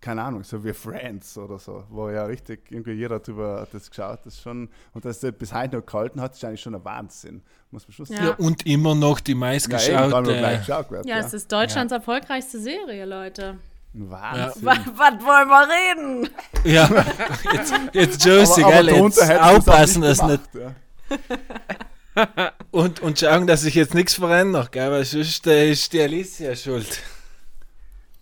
keine Ahnung, so wie Friends oder so, wo ja richtig irgendwie jeder drüber hat das geschaut, das ist schon, und dass das bis heute noch gehalten hat, ist eigentlich schon ein Wahnsinn, muss man schon sagen. Ja, und immer noch die Ja, eben, meistgeschaute. gleich geschaut wird, ja, ja. es ist Deutschlands erfolgreichste Serie, Leute. Wahnsinn. Was, was wollen wir reden? ja, *laughs* jetzt, jetzt Josie, aber, aber jetzt aufpassen, dass nicht. gemacht, *laughs* Und, und schauen, dass sich jetzt nichts verändert, gell, weil sonst äh, ist die Alicia schuld.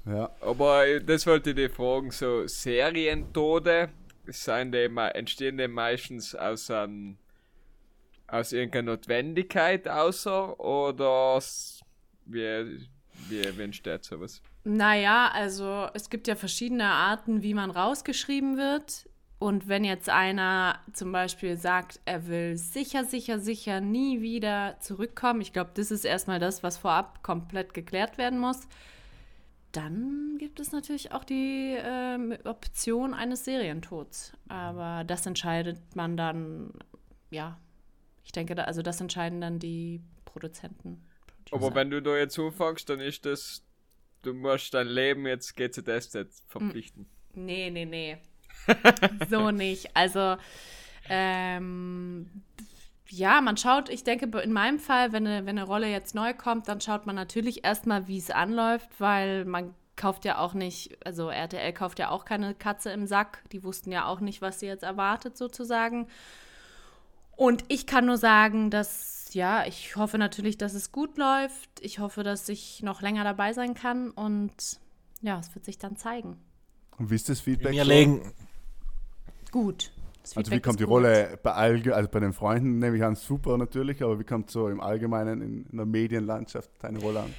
Ja. Aber das wollte ich dir fragen, so Serientode, sind die, entstehen die meistens aus, ein, aus irgendeiner Notwendigkeit außer oder wie, wie, wie entsteht sowas? Naja, also es gibt ja verschiedene Arten, wie man rausgeschrieben wird. Und wenn jetzt einer zum Beispiel sagt, er will sicher, sicher, sicher nie wieder zurückkommen, ich glaube, das ist erstmal das, was vorab komplett geklärt werden muss, dann gibt es natürlich auch die ähm, Option eines Serientods. Aber das entscheidet man dann, ja, ich denke, da, also das entscheiden dann die Produzenten. Aber wenn du da jetzt anfängst, dann ist das, du musst dein Leben jetzt GZSZ verpflichten. Nee, nee, nee. *laughs* so nicht. Also, ähm, ja, man schaut, ich denke, in meinem Fall, wenn eine, wenn eine Rolle jetzt neu kommt, dann schaut man natürlich erstmal, wie es anläuft, weil man kauft ja auch nicht, also RTL kauft ja auch keine Katze im Sack. Die wussten ja auch nicht, was sie jetzt erwartet, sozusagen. Und ich kann nur sagen, dass, ja, ich hoffe natürlich, dass es gut läuft. Ich hoffe, dass ich noch länger dabei sein kann und ja, es wird sich dann zeigen. Und wie ist das Feedback? So? legen, Gut. Das Also wie kommt die. Rolle bei allge also bei den Freunden nehme ich an super natürlich, aber wie kommt so im Allgemeinen in, in der Medienlandschaft deine Rolle an?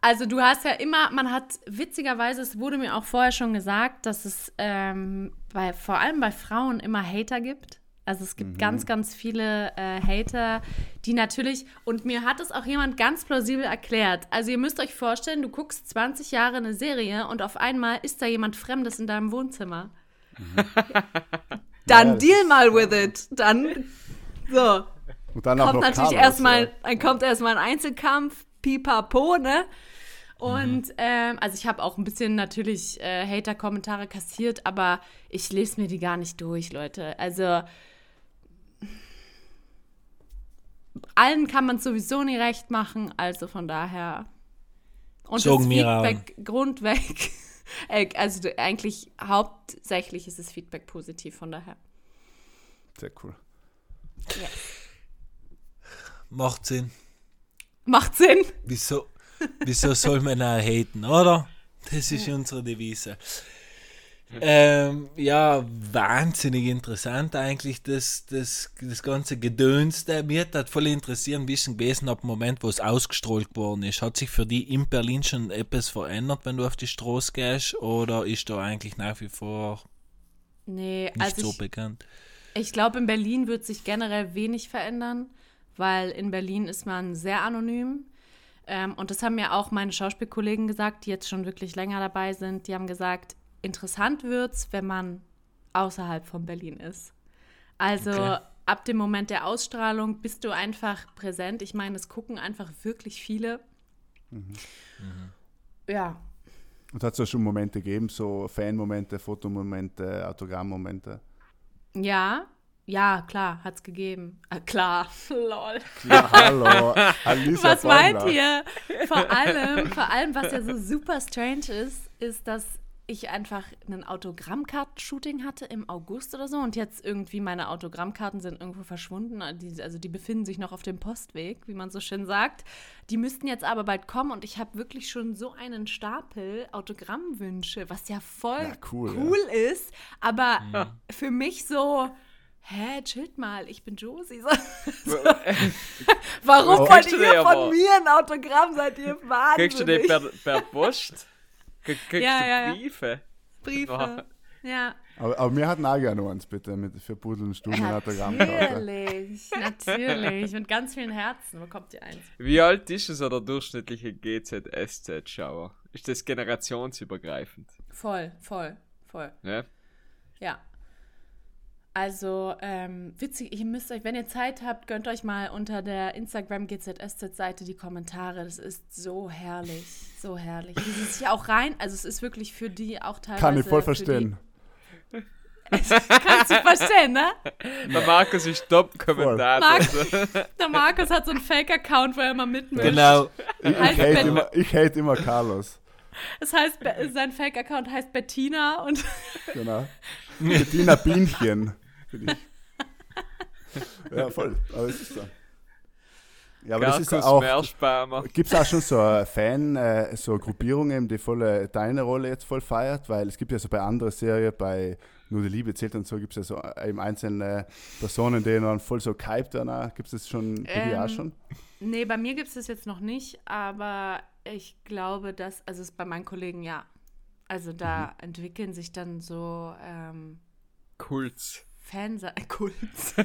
Also du hast ja immer, man hat witzigerweise, es wurde mir auch vorher schon gesagt, dass es ähm, bei, vor allem bei Frauen immer Hater gibt. Also es gibt ganz, ganz viele äh, Hater, die natürlich, und mir hat es auch jemand ganz plausibel erklärt. Also ihr müsst euch vorstellen, du guckst 20 Jahre eine Serie und auf einmal ist da jemand Fremdes in deinem Wohnzimmer. *laughs* Dann Ja, deal mal with it. Dann so. Und dann kommt natürlich Carlos, erstmal, ja. dann kommt erstmal ein Einzelkampf, pipapo, ne? Mhm. Und ähm, also ich habe auch ein bisschen natürlich äh, Hater-Kommentare kassiert, aber ich lese mir die gar nicht durch, Leute. Also allen kann man sowieso nie recht machen, also von daher. Und Sagen das. Feedback grundweg, *laughs* *laughs* also eigentlich hauptsächlich ist das Feedback positiv, von daher. Sehr cool. macht Sinn. Macht Sinn. Wieso, wieso soll man auch haten, oder? Das ist unsere Devise. Ähm, ja, wahnsinnig interessant eigentlich, das, das, das ganze Gedöns. Der mir hat voll interessieren, wie es gewesen ab dem Moment, wo es ausgestrahlt worden ist. Hat sich für die in Berlin schon etwas verändert, wenn du auf die Straße gehst, oder ist da eigentlich nach wie vor nee, nicht also so ich, bekannt? Ich glaube, in Berlin wird sich generell wenig verändern, weil in Berlin ist man sehr anonym. Ähm, und das haben mir auch meine Schauspielkollegen gesagt, die jetzt schon wirklich länger dabei sind. Die haben gesagt, interessant wird es, wenn man außerhalb von Berlin ist. Also okay. ab dem Moment der Ausstrahlung bist du einfach präsent. Ich meine, es gucken einfach wirklich viele. Mhm. Mhm. Ja. Und hat es ja schon Momente gegeben, so Fanmomente, Fotomomente, Autogrammmomente? Ja, ja, klar, hat's gegeben. Ah, klar, *laughs* lol. Ja, hallo. Alisa was meint ihr? Vor allem, vor allem, was ja so super strange ist, ist, dass ich einfach ein Autogrammkarten-Shooting hatte im August oder so und jetzt irgendwie meine Autogrammkarten sind irgendwo verschwunden. also die befinden sich noch auf dem Postweg, wie man so schön sagt. Die müssten jetzt aber bald kommen und ich habe wirklich schon so einen Stapel Autogrammwünsche, was ja voll ja, cool, cool ja. ist, aber mhm. für mich so hä, chillt mal, ich bin Josie. *laughs* So, *laughs* Warum oh, wollt ihr von mir ein Autogramm? Seid ihr wahnsinnig? Kriegst du den per, per Post? *laughs* Kriegst ja, du ja, Briefe? Briefe, ja. Aber, aber wir hatten auch gerne eins, bitte, mit, für Pudel und Stunden Natürlich, natürlich. Mit ganz vielen Herzen bekommt ihr eins. Wie alt ist es der durchschnittliche GZSZ-Schauer? Ist das generationsübergreifend? Voll, voll, voll. Ja? Ja. Also, ähm, witzig, ihr müsst euch, wenn ihr Zeit habt, gönnt euch mal unter der Instagram GZSZ-Seite die Kommentare. Das ist so herrlich, so herrlich. Wie sie sich auch rein, also es ist wirklich für die auch teilweise. Kann ich voll verstehen. *laughs* Kannst du verstehen, ne? Der Markus ist Top-Kommentator. der Markus hat so einen Fake-Account, wo er immer mitmischt. Genau. Ich, ich, hate immer, ich hate immer Carlos. Es heißt, sein Fake-Account heißt Bettina und. Genau. Bettina Bienchen finde ich. *laughs* ja, voll. Aber es ist so. Ja, aber Garkus das ist auch. Gibt es auch schon so Fan, äh, so Gruppierungen, die voll äh, deine Rolle jetzt voll feiert? Weil es gibt ja so bei anderen Serien, bei Nur die Liebe zählt und so, gibt es ja so äh, eben einzelne Personen, die dann voll so gehypt werden. Gibt es das schon bei ähm, dir auch ähm, schon? Nee, bei mir gibt es das jetzt noch nicht, aber ich glaube, dass, also es bei meinen Kollegen ja. Also da mhm. entwickeln sich dann so ähm, Kults. Fankult.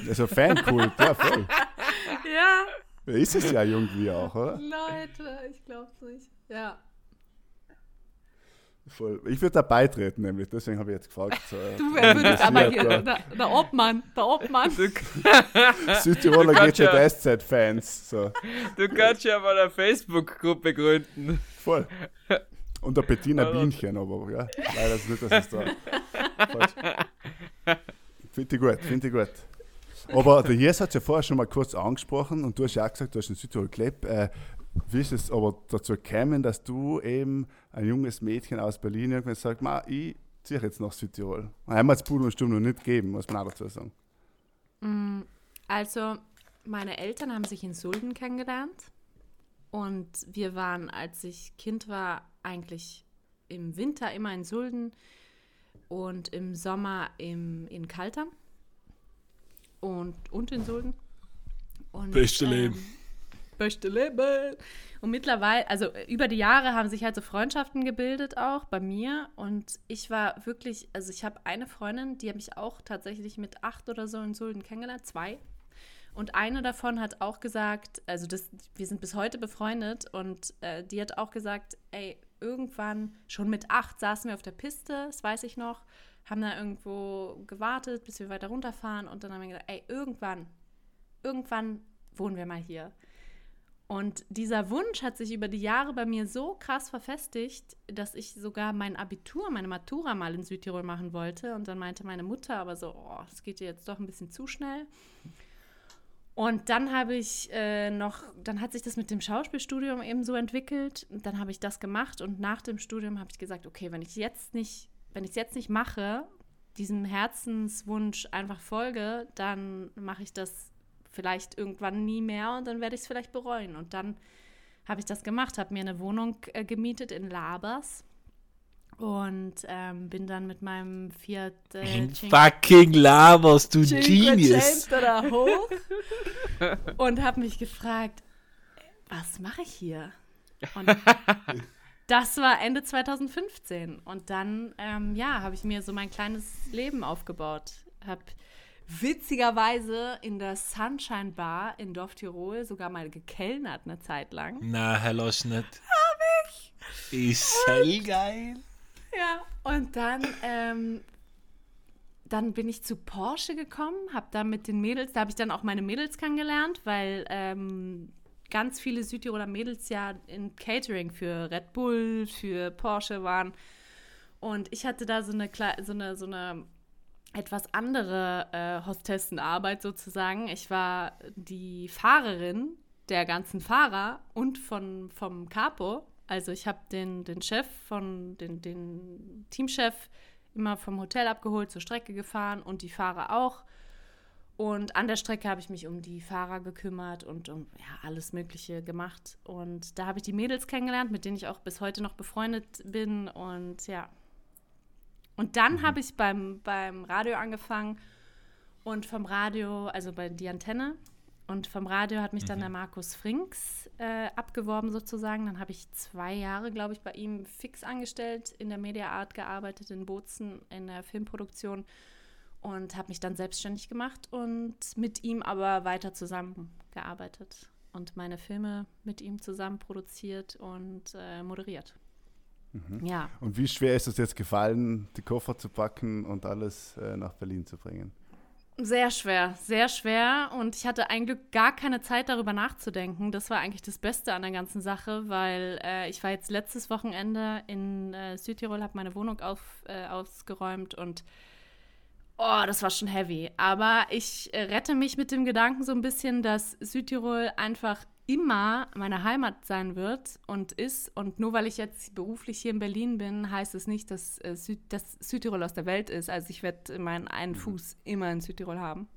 Also Fankult, ja, voll. *laughs* ja. Ist es ja irgendwie auch, oder? Leute, ich glaub's nicht. Ja. Voll. Ich würde da beitreten, nämlich, deswegen habe ich jetzt gefragt. So, du würdest aber hier, der, der Obmann, der Obmann. *laughs* Südtiroler GZSZ-Fans. So. Du kannst ja mal eine Facebook-Gruppe gründen. Voll. Und der Bettina Bienchen, aber ja, leider ist nicht, dass es da *laughs* falsch. Finde ich gut, finde ich gut. Aber der Jes hat es ja vorher schon mal kurz angesprochen und du hast ja auch gesagt, du hast in Südtirol gelebt. Äh, wie ist es aber dazu gekommen, dass du eben ein junges Mädchen aus Berlin irgendwann sagst, ich ziehe jetzt nach Südtirol? Einmal es Pudel und Stunde noch nicht gegeben, muss man auch dazu sagen. Mm, also, meine Eltern haben sich in Sulden kennengelernt. Und wir waren, als ich Kind war, eigentlich im Winter immer in Sulden und im Sommer im, in Kaltern und, und in Sulden. Und, beste ähm, Leben. *laughs* Beste Leben. Und mittlerweile, also über die Jahre haben sich halt so Freundschaften gebildet auch bei mir. Und ich war wirklich, also ich habe eine Freundin, die habe ich auch tatsächlich mit acht oder so in Sulden kennengelernt, zwei. Und eine davon hat auch gesagt, also das, wir sind bis heute befreundet und äh, die hat auch gesagt, ey, irgendwann, schon mit acht, saßen wir auf der Piste, das weiß ich noch, haben da irgendwo gewartet, bis wir weiter runterfahren und dann haben wir gesagt, ey, irgendwann, irgendwann wohnen wir mal hier. Und dieser Wunsch hat sich über die Jahre bei mir so krass verfestigt, dass ich sogar mein Abitur, meine Matura mal in Südtirol machen wollte. Und dann meinte meine Mutter aber so, oh, das geht dir jetzt doch ein bisschen zu schnell. Und dann habe ich äh, noch, dann hat sich das mit dem Schauspielstudium eben so entwickelt. Und dann habe ich das gemacht und nach dem Studium habe ich gesagt, okay, wenn ich jetzt nicht, wenn ich es jetzt nicht mache, diesem Herzenswunsch einfach folge, dann mache ich das vielleicht irgendwann nie mehr und dann werde ich es vielleicht bereuen. Und dann habe ich das gemacht, habe mir eine Wohnung äh, gemietet in Labers Und ähm, bin dann mit meinem Fiat äh, Fucking Lavos, du Genius! da hoch *laughs* und habe mich gefragt, was mache ich hier? Und das war Ende 2015. Und dann, ähm, ja, habe ich mir so mein kleines Leben aufgebaut. Habe witzigerweise in der Sunshine Bar in Dorf Tirol sogar mal gekellnert eine Zeit lang. Na, Herr Loschnitt. Hab ich. Ist hell geil. Ja, und dann, ähm, dann bin ich zu Porsche gekommen, habe da mit den Mädels, da habe ich dann auch meine Mädels kennengelernt, weil ähm, ganz viele Südtiroler Mädels ja in Catering für Red Bull, für Porsche waren. Und ich hatte da so eine, so eine, so eine etwas andere äh, Hostessenarbeit sozusagen. Ich war die Fahrerin der ganzen Fahrer und von, vom Capo also ich habe den, den Chef von, den, den Teamchef immer vom Hotel abgeholt, zur Strecke gefahren und die Fahrer auch. Und an der Strecke habe ich mich um die Fahrer gekümmert und um ja, alles Mögliche gemacht. Und da habe ich die Mädels kennengelernt, mit denen ich auch bis heute noch befreundet bin. Und ja. Und dann mhm. habe ich beim, beim Radio angefangen und vom Radio, also bei die Antenne, und vom Radio hat mich mhm. dann der Markus Frinks äh, abgeworben sozusagen. Dann habe ich zwei Jahre, glaube ich, bei ihm fix angestellt, in der Media Art gearbeitet, in Bozen, in der Filmproduktion und habe mich dann selbstständig gemacht und mit ihm aber weiter zusammengearbeitet und meine Filme mit ihm zusammen produziert und äh, moderiert. Mhm. Ja. Und wie schwer ist es jetzt gefallen, die Koffer zu packen und alles äh, nach Berlin zu bringen? Sehr schwer, sehr schwer. Und ich hatte ein Glück gar keine Zeit darüber nachzudenken. Das war eigentlich das Beste an der ganzen Sache, weil äh, ich war jetzt letztes Wochenende in äh, Südtirol, habe meine Wohnung auf, äh, ausgeräumt und oh, das war schon heavy. Aber ich äh, rette mich mit dem Gedanken so ein bisschen, dass Südtirol einfach immer meine Heimat sein wird und ist. Und nur weil ich jetzt beruflich hier in Berlin bin, heißt es nicht, dass, äh, Süd, dass Südtirol aus der Welt ist. Also ich werde meinen einen mhm. Fuß immer in Südtirol haben.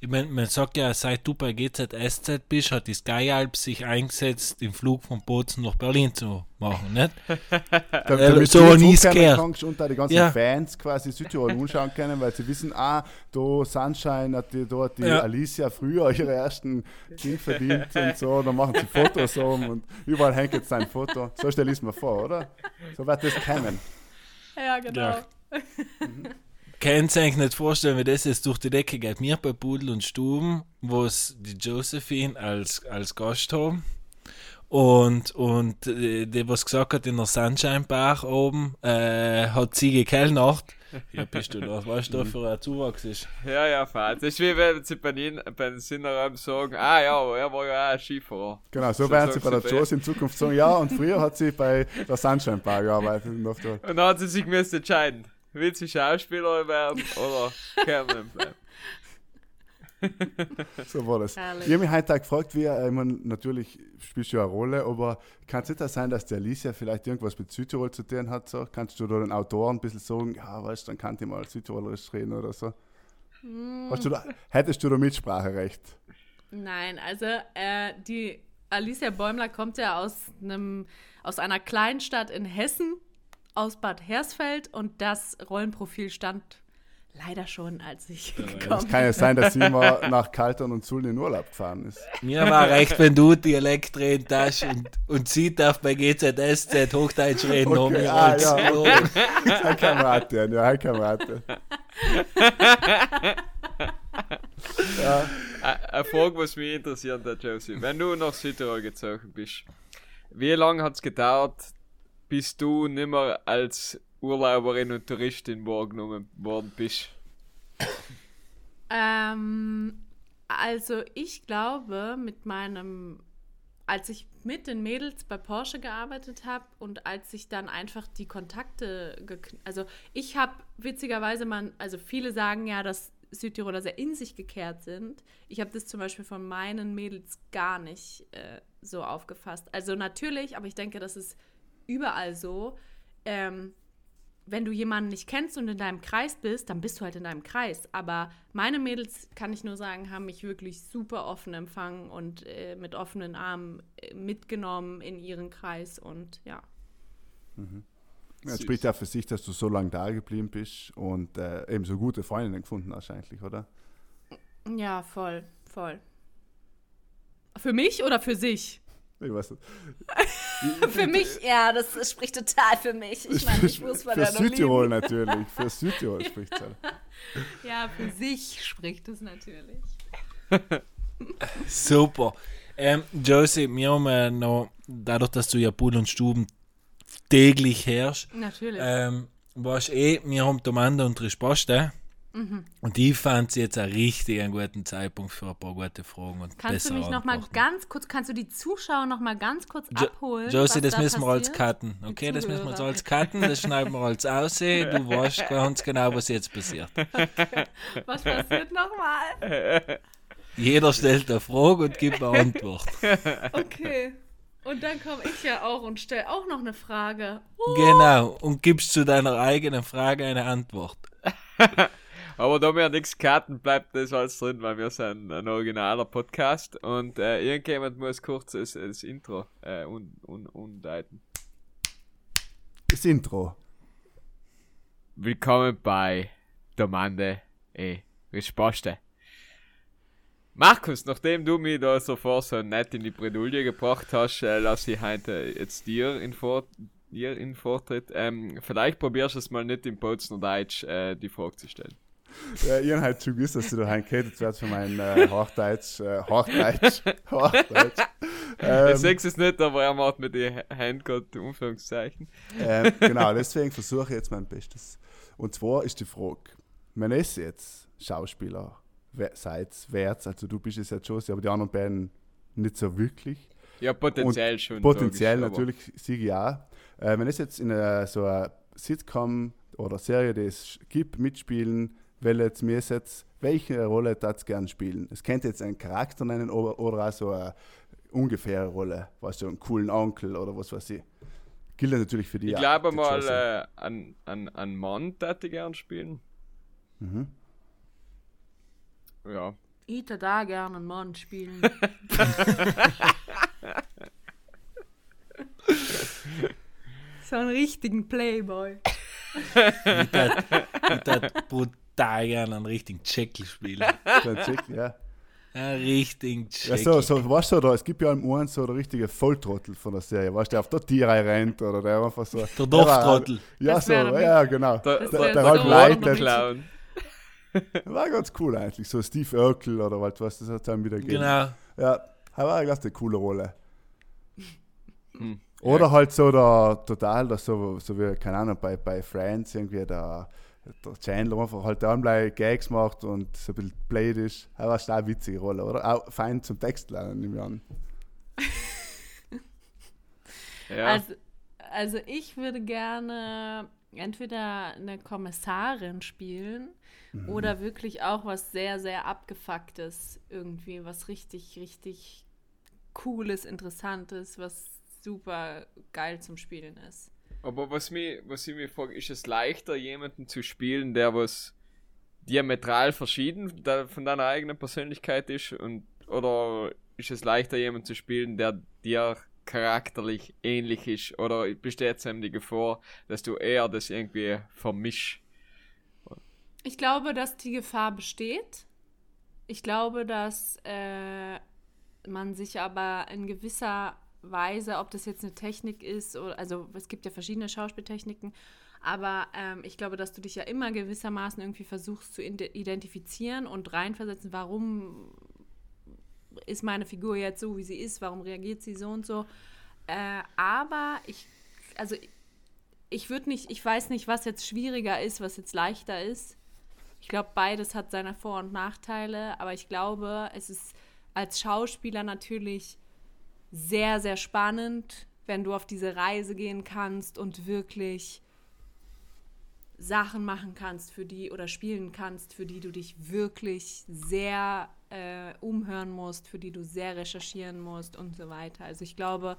Ich meine, man sagt ja, seit du bei GZSZ bist, hat die Sky Alp sich eingesetzt, den Flug von Bozen nach Berlin zu machen, nicht? *laughs* da, äh, so nie kannst unter die ganzen ja. Fans quasi Südtirol anschauen können, weil sie wissen, ah, da Sunshine hat die, dort die ja. Alicia früher *laughs* ihre ersten Ding verdient und so, dann machen sie Fotos *laughs* um und überall hängt jetzt ein Foto. So stelle ich es mir vor, oder? So wird das kennen. Ja, genau. Ja. Mhm kann sich eigentlich nicht vorstellen, wie das jetzt durch die Decke geht. Wir bei Pudel und Stuben, wo es die Josephine als, als Gast haben. Und, und äh, die, was gesagt hat in der Sunshine Bar oben, äh, hat sie gekellnert. Ja, bist du da? Weißt du, für ein Zuwachs ist? Ja, ja, fast. Das ist wie wenn sie bei den, bei den Sinnerraum sagen, ah ja, er war ja auch ein Skifahrer. Genau, so, so werden sie bei der Josie in Zukunft sagen, ja, und früher hat sie bei der Sunshine Bar gearbeitet. Und, dann hat sie sich müssen entscheiden. Willst du Schauspieler werden oder Kernman bleiben? *laughs* so war das. Herrlich. Ich habe mich heute gefragt, wie, ich meine, natürlich spielst du eine Rolle, aber kann es nicht sein, dass der Alicia vielleicht irgendwas mit Südtirol zu tun hat? So? Kannst du da den Autoren ein bisschen sagen, ja, weißt du, dann kann ich mal Südtirolerisch reden oder so? Mm. Du da, hättest du da Mitspracherecht? Nein, also äh, die Alicia Bäumler kommt ja aus, einem, aus einer Kleinstadt in Hessen aus Bad Hersfeld und das Rollenprofil stand leider schon, als ich ja, *laughs* gekommen Es kann ja sein, dass sie immer *laughs* nach Kaltern und Zuln in Urlaub gefahren ist. Mir war recht, wenn du Dialekt reden darfst und, und sie darf bei GZSZ Hochdeutsch reden. Okay, ah, ja, okay. *laughs* Ein Kameraden, ja, ein Kameraden. ja. Eine Frage, was mich interessiert, der Josie. Wenn du nach Südtirol gezogen bist, wie lange hat es gedauert, bis du nimmer als Urlauberin und Touristin wahrgenommen worden bist? Ähm, also ich glaube, mit meinem, als ich mit den Mädels bei Porsche gearbeitet habe und als ich dann einfach die Kontakte, also ich habe witzigerweise man, also viele sagen ja, dass Südtiroler sehr in sich gekehrt sind. Ich habe das zum Beispiel von meinen Mädels gar nicht äh, so aufgefasst. Also natürlich, aber ich denke, das ist überall so. Ähm, wenn du jemanden nicht kennst und in deinem Kreis bist, dann bist du halt in deinem Kreis. Aber meine Mädels, kann ich nur sagen, haben mich wirklich super offen empfangen und äh, mit offenen Armen äh, mitgenommen in ihren Kreis und ja. Mhm. Ja, das spricht ja für sich, dass du so lange da geblieben bist und äh, eben so gute Freundinnen gefunden hast, eigentlich, oder? Ja, voll, voll. Für mich oder für sich? Ich weiß nicht. *laughs* für mich, ja, das, das, spricht total für mich. Ich meine, ich muss von Für Südtirol lieben. *laughs* natürlich. Für Südtirol spricht es halt. Ja, für sich spricht es natürlich. *laughs* Super. Ähm, Josie, wir haben äh, noch, dadurch, dass du ja Pool und Stuben täglich herrschst, natürlich. Ähm, weißt eh, wir haben Tomanda und Risposte. Mhm. Und ich fand es jetzt einen richtig einen guten Zeitpunkt für ein paar gute Fragen. Und kannst du mich noch mal ganz kurz, kannst du die Zuschauer noch mal ganz kurz jo abholen? Josie, das da müssen wir als cutten. Okay, das müssen wir als cutten, das schneiden wir als aussehen. *laughs* Du weißt ganz genau, was jetzt passiert. Okay. Was passiert nochmal? Jeder stellt eine Frage und gibt eine Antwort. Okay. Und dann komme ich ja auch und stelle auch noch eine Frage. Oh. Genau, und gibst zu deiner eigenen Frage eine Antwort. *laughs* Aber da wir nichts Karten bleibt das alles drin, weil wir sind ein originaler Podcast und äh, irgendjemand muss kurz das, das Intro äh, un, un, undeuten. Das Intro. Willkommen bei Domande e Risposte. Markus, nachdem du mich da sofort so nett in die Bredouille gebracht hast, äh, lasse ich heute jetzt dir in, Vor dir in Vortritt. Ähm, vielleicht probierst du es mal nicht im Bozner Deutsch äh, die Frage zu stellen. Ja, ich habe halt schon gewusst, dass du da reingeredet wirst für mein äh, Hochdeutsch. Äh, Hochdeutsch. *laughs* Hochdeutsch. Ähm, ich sehe es nicht, aber er macht mit den Händen gerade Anführungszeichen. Ähm, *laughs* genau, deswegen versuche ich jetzt mein Bestes. Und zwar ist die Frage, man ist jetzt Schauspieler, seid wert, also du bist es ja schon, aber die anderen beiden nicht so wirklich. Ja, potenziell Und schon. Potenziell natürlich, siege ich auch. Äh, wenn es jetzt in einer, so einer Sitcom oder Serie, die es gibt, mitspielen, weil jetzt mir jetzt, welche Rolle das gern spielen? Es könnte jetzt einen Charakter nennen oder, oder auch so eine ungefähre Rolle, was so einen coolen Onkel oder was weiß ich. Gilt natürlich für die. Ich glaube mal, äh, an, an, an Mann hätte ich gern spielen. Mhm. Ja. Ich hätte da gern einen Mann spielen. *laughs* so einen richtigen Playboy. ich hätte brutal gerne einen richtigen Checkl spielen. *laughs* So ein Checkl, ja. Ein richtigen Checkl. Ja, so, so, weißt du, da, es gibt ja im einen so der richtige Volltrottel von der Serie, weißt du, der auf der Tiere rennt oder der einfach so. Der Dorftrottel. Ja, so, ja, genau. Der, der, der, der halt so leitet. *laughs* War ganz cool eigentlich, so Steve Urkel oder was, was das hat dann wieder gegeben. Genau. Ja, war eigentlich eine coole Rolle. Hm. Oder ja. halt so der total, das so, so wie, keine Ahnung, bei, bei Friends irgendwie der, der Chandler einfach halt dann Gags macht und so ein bisschen blöd ist. Das war eine witzige Rolle, oder? Auch fein zum Text lernen, nehme ich an. *laughs* ja. Also, also ich würde gerne entweder eine Kommissarin spielen mhm. oder wirklich auch was sehr, sehr abgefucktes irgendwie, was richtig, richtig cooles, interessantes, was super geil zum Spielen ist. Aber was, mich, was ich mir frage, ist es leichter, jemanden zu spielen, der was diametral verschieden von deiner eigenen Persönlichkeit ist? Und, oder ist es leichter, jemanden zu spielen, der dir charakterlich ähnlich ist? Oder besteht es die Gefahr, dass du eher das irgendwie vermischst? Ich glaube, dass die Gefahr besteht. Ich glaube, dass äh, man sich aber in gewisser Weise, ob das jetzt eine Technik ist, oder, also es gibt ja verschiedene Schauspieltechniken, aber ähm, ich glaube, dass du dich ja immer gewissermaßen irgendwie versuchst zu identifizieren und reinversetzen, warum ist meine Figur jetzt so, wie sie ist, warum reagiert sie so und so. Äh, aber ich, also ich würde nicht, ich weiß nicht, was jetzt schwieriger ist, was jetzt leichter ist. Ich glaube, beides hat seine Vor- und Nachteile, aber ich glaube, es ist als Schauspieler natürlich sehr, sehr spannend, wenn du auf diese Reise gehen kannst und wirklich Sachen machen kannst, für die oder spielen kannst, für die du dich wirklich sehr äh, umhören musst, für die du sehr recherchieren musst und so weiter. Also ich glaube,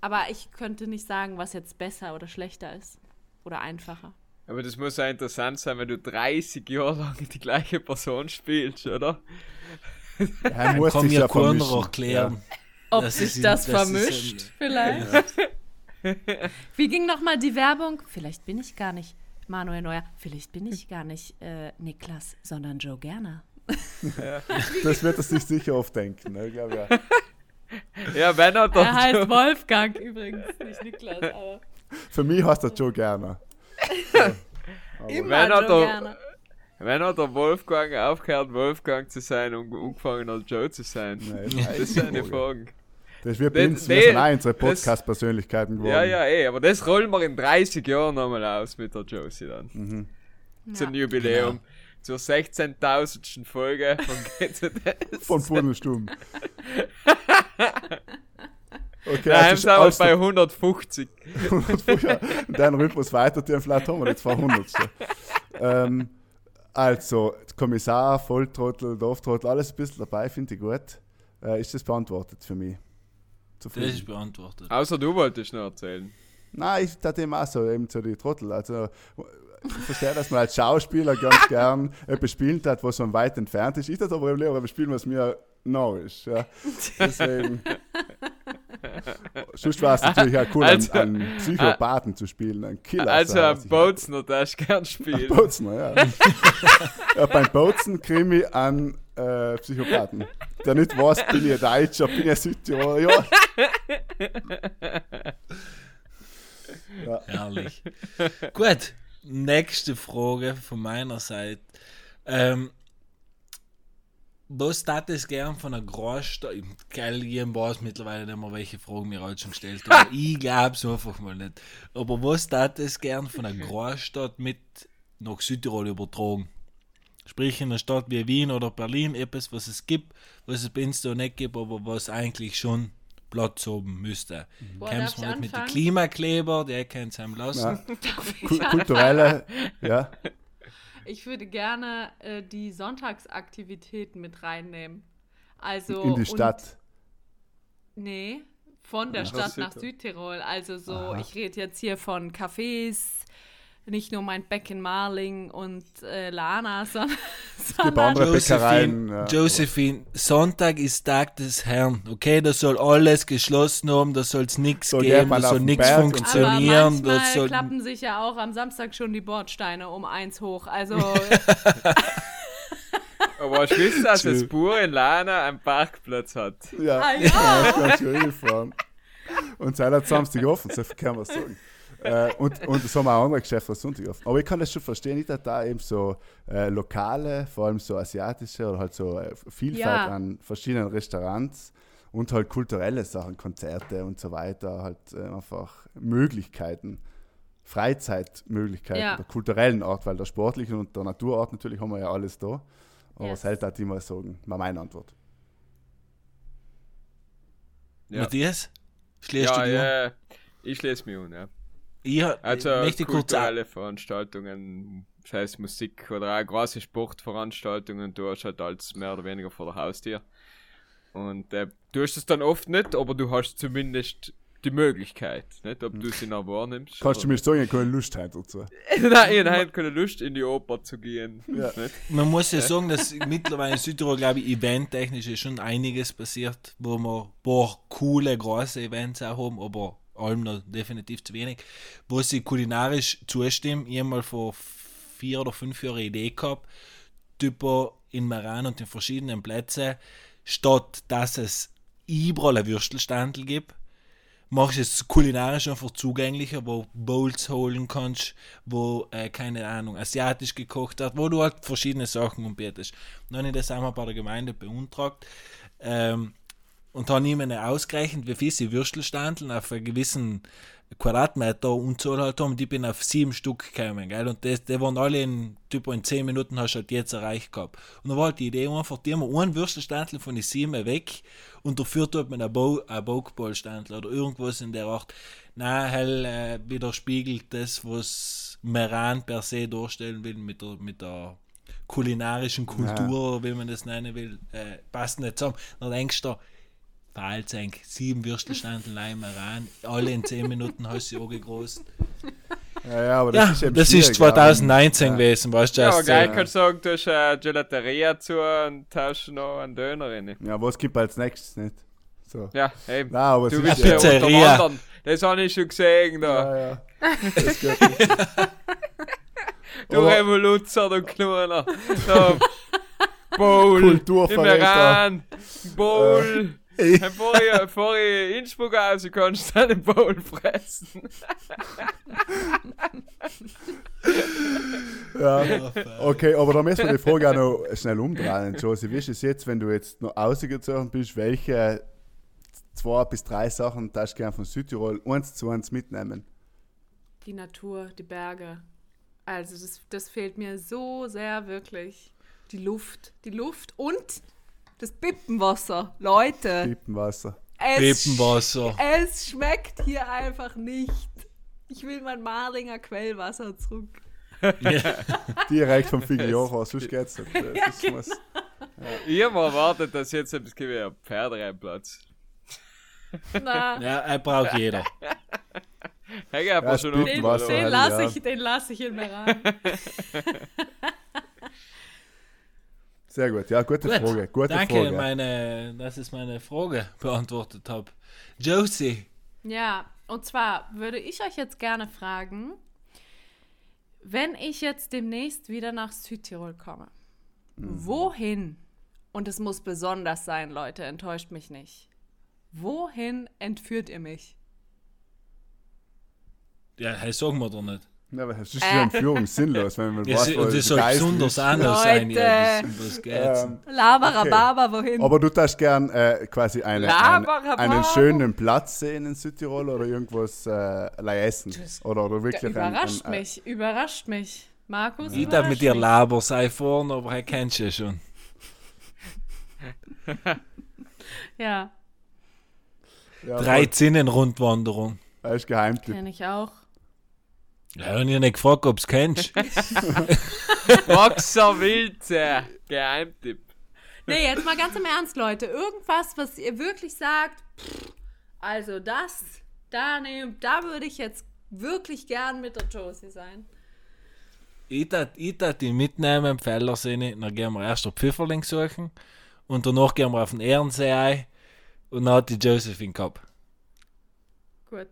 aber ich könnte nicht sagen, was jetzt besser oder schlechter ist oder einfacher. Aber das muss ja interessant sein, wenn du 30 Jahre lang die gleiche Person spielst, oder? Ja, muss kann mir ja noch klären. Ja. Ob sich das, das vermischt, ein, vielleicht. Ja. *laughs* Wie ging nochmal die Werbung? Vielleicht bin ich gar nicht Manuel Neuer, vielleicht bin ich gar nicht äh, Niklas, sondern Joe Gerner. Ja. Das wird er sich sicher oft denken, ne? ich glaube ja. *laughs* Ja, wenn er doch. Er heißt Wolfgang übrigens, nicht Niklas, *laughs* aber. Für mich heißt er Joe Gerner. Immer wenn Joe der, Gerner. Wenn er der Wolfgang aufgehört, Wolfgang zu sein und umgefangen als Joe zu sein. Nein, das ist eine Frage. Das wird bei uns, wir sind auch unsere Podcast-Persönlichkeiten geworden. Ja, ja, eh, aber das rollen wir in 30 Jahren nochmal aus mit der Josie dann. Mhm. Zum ja. Jubiläum. Genau. Zur 16.000. Folge von *laughs* GZS. von Viertelstunde. *laughs* Okay, Nein, also sind wir bei 150. 150 *laughs* ja. Dein Rhythmus weiter, vielleicht haben wir die 200. ähm, also, Kommissar, Volltrottel, Dorftrottel, alles ein bisschen dabei, finde ich gut. Äh, ist das beantwortet für mich? Zufrieden. Das ist beantwortet. Außer du wolltest noch erzählen. Nein, ich hatte immer so, eben so die Trottel. Also, ich verstehe, dass man als Schauspieler ganz *laughs* gern etwas spielen hat, was so weit entfernt ist. Ich das aber lieber etwas spielen, was mir neu ist. Ja. Deswegen. *laughs* Sonst war es natürlich auch cool, also, einen, einen Psychopathen zu spielen, einen Killer. Also ein Bozner darfst du gern spielen. Bozner, ja. *laughs* ja beim Bozen Krimi an äh, Psychopathen. Der nicht weiß, bin ich Deutscher, bin ich Südtiroler, ja. *laughs* ja. Herrlich. Gut, nächste Frage von meiner Seite. Ähm, was tat es gern von einer Großstadt? Geil, ich weiß mittlerweile nicht mehr, welche Fragen mir heute schon gestellt haben. ich glaube es einfach mal nicht. Aber was tat es gern von einer Großstadt mit nach Südtirol übertragen? Sprich in einer Stadt wie Wien oder Berlin, etwas, was es gibt, was es bei uns da nicht gibt, aber was eigentlich schon Platz haben müsste. Mhm. Kämpfen wir mit den Klimakleber, der kann es haben lassen. Ja. *laughs* Kulturelle, ja. *laughs* Ich würde gerne äh, die Sonntagsaktivitäten mit reinnehmen. Also in die Stadt. nee, von der nach Stadt nach Südtirol. Also so, Aha. ich rede jetzt hier von Cafés, nicht nur mein Becken Marling und äh, Lana, *laughs* sondern, sondern Josephine, ja. Josephine, Sonntag ist Tag des Herrn, okay? Da soll alles geschlossen haben, da soll es nichts so geben, da soll nichts funktionieren. Aber manchmal soll klappen sich ja auch am Samstag schon die Bordsteine um eins hoch, also... *laughs* Aber ich wüsste, dass das Bur in Lana einen Parkplatz hat. Ja, ah, *laughs* ja. ja das kann schon hinfahren. Und seit Samstag offen, so kann man sagen äh, und, und so haben auch andere Geschäfte am Sonntag offen. Aber ich kann das schon verstehen, nicht, dass da eben so äh, lokale, vor allem so asiatische oder halt so äh, Vielfalt ja. an verschiedenen Restaurants und halt kulturelle Sachen, Konzerte und so weiter, halt äh, einfach Möglichkeiten. Freizeitmöglichkeiten ja. der kulturellen Art, weil der sportlichen und der Naturart natürlich haben wir ja alles da. Aber yes. halt hat immer sagen, war meine Antwort. Ja. Matthias? Schließt ja, du ja, ich schließe mich an, ja. Ich also möchte kulturelle Veranstaltungen, sei es Musik oder auch große Sportveranstaltungen, du hast halt alles mehr oder weniger vor der Haustür. Und äh, du hast es dann oft nicht, aber du hast zumindest die Möglichkeit, nicht? ob du sie noch wahrnimmst. Kannst du mir sagen, ich habe keine Lust heute dazu? *laughs* Nein, ich habe keine Lust, in die Oper zu gehen. Ja. Man muss ja sagen, dass mittlerweile in Südtirol, glaube ich, eventtechnisch ist schon einiges passiert, wo wir ein paar coole, große Events auch haben, aber allem noch definitiv zu wenig, wo sie kulinarisch zustimmen. Ich habe mal vor vier oder fünf Jahren eine Idee gehabt, typo in Meran und in verschiedenen Plätzen, statt dass es überall Würstelstandel gibt, machst es kulinarisch einfach zugänglicher, wo Bowls holen kannst, wo, äh, keine Ahnung, asiatisch gekocht hat, wo du halt verschiedene Sachen anbietest. Dann habe ich das einmal bei der Gemeinde beantragt. Ähm, und habe ihm ausgerechnet, wie viel sie Würstelstandeln auf einen gewissen Quadratmeter Unzahl halt haben. Ich bin auf sieben Stück gekommen, gell? Und das, die waren alle in, typ in zehn Minuten hast du halt jetzt erreicht gehabt. Und dann war halt die Idee einfach, die haben einen Würstelstandel von den sieben weg und dafür tut man ein, Bo oder irgendwas in der Art. Nein, hell äh, widerspiegelt das, was Meran per se darstellen will mit der, mit der kulinarischen Kultur, ja. wie man das nennen will, äh, passt nicht zusammen. Dann denkst du, Walzenk, sieben Würstelstanden Leimer ran, alle in zehn Minuten hast du sie angegrost. Ja, ja, aber das ja, ist Das ist 2019 ja. gewesen, weißt du? Ja, aber geil, ja. kannst du sagen, du hast eine Gelateria zu und hast noch einen Döner rein. Ja, was gibt als nächstes nicht? So. Ja, eben. Nein, aber du bist ja Pizzeria. Das habe ich schon gesehen da. Ja, ja. Das geht nicht. *laughs* Du Aber- Revoluzer, du Kleiner. So, Bowl. Im Kulturverräter. Iran. Bowl. Ey. Bevor ich, bevor ich Innsbruck raus kannst du einen Bowl fressen. Ja. Okay, aber da müssen wir die Frage auch noch schnell umdrehen. Josie, wie ist es jetzt, wenn du jetzt noch ausgezogen bist, welche zwei bis drei Sachen darfst du gerne von Südtirol eins zu eins mitnehmen? Die Natur, die Berge. Also das, das fehlt mir so sehr wirklich. Die Luft, die Luft und das Bippenwasser. Leute, Piepenwasser. es, Piepenwasser. es schmeckt hier einfach nicht. Ich will mein Marlinger Quellwasser zurück. *laughs* Direkt vom Figlioro, sonst geht's nicht. Das ist was. Ich habe erwartet, dass jetzt etwas gibt wie ein Pferderennplatz. Na, Ja, er braucht jeder. Hey, ich hab Ja, ja, schon den, Wasser, den halt, lasse ja. ich, den lasse ich in mir rein. *laughs* Sehr gut, ja, gute Gut. Frage. Gute Danke, Frage. meine, dass ich meine Frage beantwortet habe. Josie, Ja, und zwar würde ich euch jetzt gerne fragen, wenn ich jetzt demnächst wieder nach Südtirol komme, wohin, und es muss besonders sein, Leute, enttäuscht mich nicht, wohin entführt ihr mich? ja, hey, sagen wir doch nicht. Ja, aber das ist ja Entführung sinnlos, wenn man weiß, wo das soll Geist besonders ist. anders sein. Ja, Leute. das, geht's? Ähm, Labarababa, wohin? aber du darfst gern äh, quasi eine, einen, Labarababa. einen schönen Platz sehen in Südtirol oder irgendwas äh, essen. Oder, oder wirklich ein, überrascht ein, ein, mich, überrascht mich. Markus, Ich darf mit dir. Laber sei vorne, aber er kennt ja schon. *laughs* Ja, ja, Drei Zinnen-Rundwanderung. Das ist Geheimtipp. kenne ich auch. Ja, und ich nicht gefragt, ob es kennst. *laughs* Boxer Wilze. Geheimtipp. Nee, jetzt mal ganz im Ernst, Leute. Irgendwas, was ihr wirklich sagt, pff, also das, da, nehm, da würde ich jetzt wirklich gern mit der Josie sein. ich tat die mitnehmen im Fellersee, dann gehen wir erst auf Pfifferling suchen und danach gehen wir auf den Ehrensee ein und dann hat die Josephine gehabt. Gut.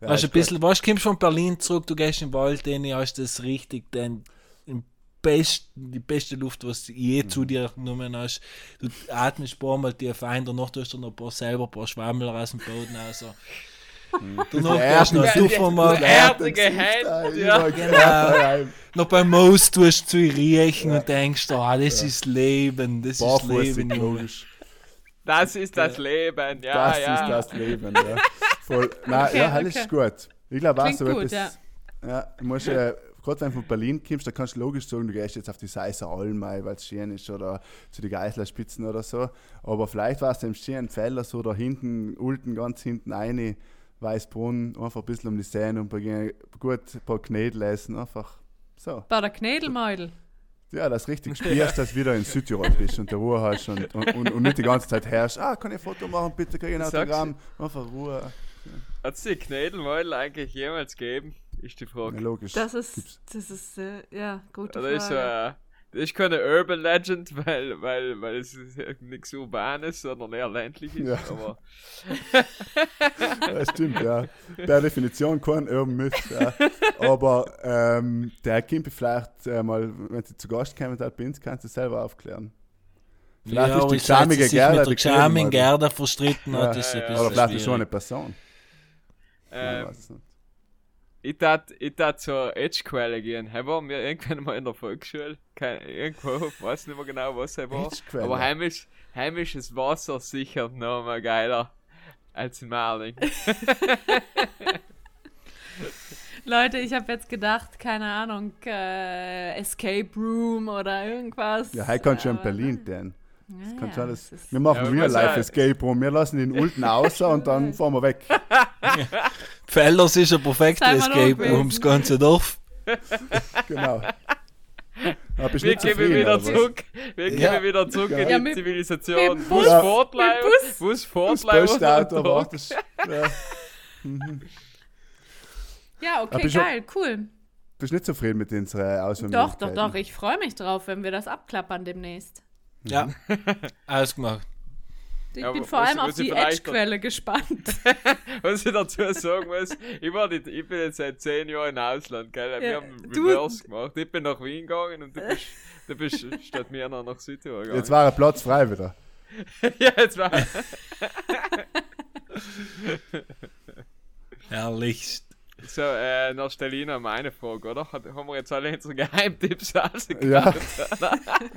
Ja, weißt du, ist ein bisschen, weißt du, kommst von Berlin zurück, du gehst in den Wald rein, hast das richtig, den, den best, die beste Luft, was du je Mhm. zu dir genommen hast. Du atmest ein paar Mal tief ein, danach tust du noch ein paar selber ein paar Schwammel aus dem Boden raus. Danach gehst du noch Ja. Herzige Gesicht, Hände, ja. Noch beim Moos tust du zu riechen und denkst, ah, das ist Leben, das ist Barfußig, Leben, logisch. Das ist das Leben. Ja, das ja. ist das Leben, ja. *laughs* Voll. Nein, Okay, ja, halt okay. ist gut. Ich glaube auch so gut, etwas. Ja, du musst ja, gerade wenn du von Berlin kommst, da kannst du logisch sagen, du gehst jetzt auf die Seiser Alm, weil es schön ist, oder zu den Geißlerspitzen oder so. Aber vielleicht war es im schönen Feller so da hinten, Ulten ganz hinten eine, Weißbrunn, einfach ein bisschen um die Seen und beginnen gut ein paar Knädel essen, einfach so. Bei der Knädelmeudel. Ja, das richtig *laughs* spürst, dass du wieder in Südtirol bist und der Ruhe hast und, und, und, und nicht die ganze Zeit herrschst, ah, kann ich ein Foto machen, bitte kriege ich ein. Autogramm, einfach Ruhe. Hat es die Knädelmeudel eigentlich jemals gegeben? Ist die Ja, Frage. logisch. Das ist, das ist, äh, ja, gute Oder ist, Frage. äh, ist keine Urban Legend, weil, weil, weil es nichts Urbanes, sondern eher ländlich ist. Ja. Aber Ja, stimmt, ja. Per Definition kein Urban Myth. Ja. Aber ähm, der Kimpi vielleicht äh, mal, wenn sie zu Gast kommen, da bei uns, kannst du selber aufklären. Vielleicht Ja, ist die ich sich Gerda mit die der Knädelmeudel. Gerda verstritten Ja. hat, ist ein Ja, bisschen Oder vielleicht ist schon eine. Person. Ähm. Ich tat, ich tat zur Edgequelle gehen. He waren wir irgendwann mal in der Volksschule. Kein, irgendwo, weiß nicht mehr genau, was er war. Aber heimisch, heimisches Wasser sicher noch mal geiler als in Marling. *laughs* Leute, ich habe jetzt gedacht, keine Ahnung, äh, Escape Room oder irgendwas. Ja, heute kannst du in Berlin denn. Ja, Kannst ja, alles, das wir machen Ja, aber Real Life Escape Room. Wir lassen den Ulten aus und dann *laughs* fahren wir weg. *laughs* Fellers ist ein perfekter Escape Room, das ganze Dorf. *laughs* Genau. Wir gehen wieder was? zurück. Wir Ja. gehen wieder zurück in Ja, die mit- Zivilisation. mit Bus Bus. Fortleih, Mit Bus. Bus Das und- wartest. Ja. Ja, okay, geil, cool. Bist nicht zufrieden mit unseren Doch, Auswahlmöglichkeiten? doch, doch, ich freue mich drauf, wenn wir das abklappern demnächst. Ja, *laughs* ausgemacht. Ich ja, bin vor allem auf die Edge-Quelle gespannt. *laughs* was ich dazu sagen muss, ich, war nicht, ich bin jetzt seit zehn Jahren im Ausland, gell? Wir ja, haben Reverse gemacht. Ich bin nach Wien gegangen und du bist, du bist *laughs* statt mir noch nach Südtirol gegangen. Jetzt war ein Platz frei wieder. ja, jetzt war. Herrlichst. So, äh, noch stelle ich noch meine Frage, oder? Hat, haben wir jetzt alle unsere Geheimtipps rausgekriegt? *laughs* Ja.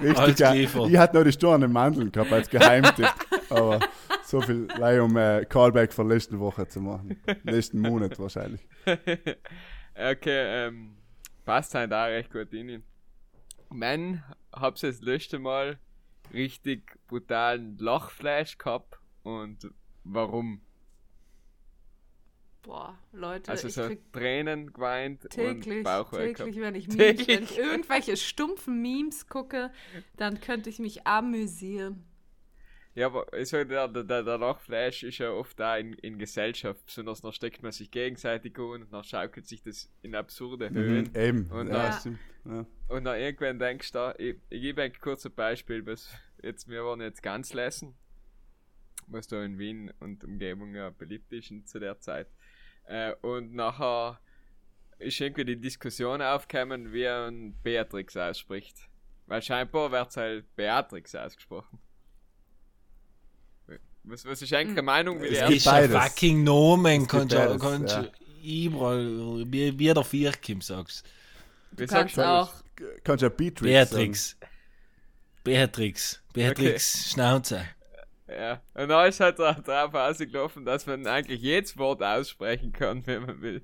Richtig. Ja. Ich hatte noch die Stirn im Mandeln gehabt als Geheimtipp. aber so viel leider um äh, Callback von letzten Woche zu machen. Nächsten Monat wahrscheinlich. *laughs* okay, ähm, passt halt da recht gut in. Man, hab's das letzte Mal richtig brutalen Lachflash gehabt und warum? Boah, Leute, also so Tränen geweint täglich, und Bauchweh täglich, wenn ich, *laughs* Memes, wenn ich irgendwelche stumpfen Memes gucke, dann könnte ich mich amüsieren. Ja, aber also der, der, der Lachflash ist ja oft da in, in Gesellschaft, besonders dann steckt man sich gegenseitig an und dann schaukelt sich das in absurde mhm, Höhen. Mhm, eben. Und, ja, dann, ja. und dann irgendwann denkst du, ich, ich gebe ein kurzes Beispiel, was jetzt, wir waren jetzt ganz lesen, was da in Wien und Umgebung ja beliebt ist zu der Zeit. Äh, und nachher ist irgendwie die Diskussion aufgekommen, wie ein Beatrix ausspricht. Weil scheinbar wird es halt Beatrix ausgesprochen. Was, was ist eigentlich eine Meinung, wie die Es ist ein fucking Nomen, kannst du kannst ja. überall, wie, wie der Vierkim sagst. Du wie kannst sagst auch. Kannst ja Beatrix Beatrix. Beatrix. Beatrix okay. Schnauze. Ja, und dann ist halt darauf ausgelaufen, dass man eigentlich jedes Wort aussprechen kann, *laughs* wenn man will.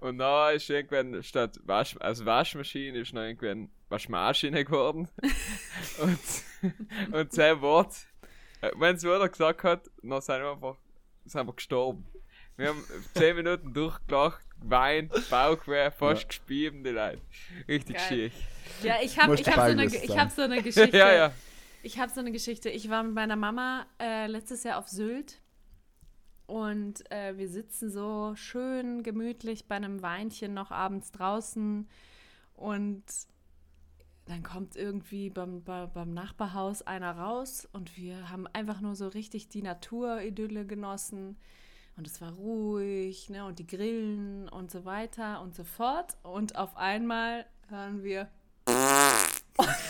Und dann ist irgendwann statt Wasch, also Waschmaschine ist noch irgendwann Waschmaschine geworden. *laughs* und, und sein Wort, äh, wenn es wieder gesagt hat, dann sind wir einfach, sind wir gestorben. Wir haben 10 Minuten durchgelacht, geweint, Bauchweh, fast ja. gespieben, die Leute. Richtig schick. Ja, ich habe ich hab so, eine, hab so eine *laughs* Geschichte. ja, ja. Ich habe so eine Geschichte. Ich war mit meiner Mama äh, letztes Jahr auf Sylt. Und äh, wir sitzen so schön gemütlich bei einem Weinchen noch abends draußen. Und dann kommt irgendwie beim, beim Nachbarhaus einer raus. Und wir haben einfach nur so richtig die Naturidylle genossen. Und es war ruhig ne, und die Grillen und so weiter und so fort. Und auf einmal hören wir *laughs*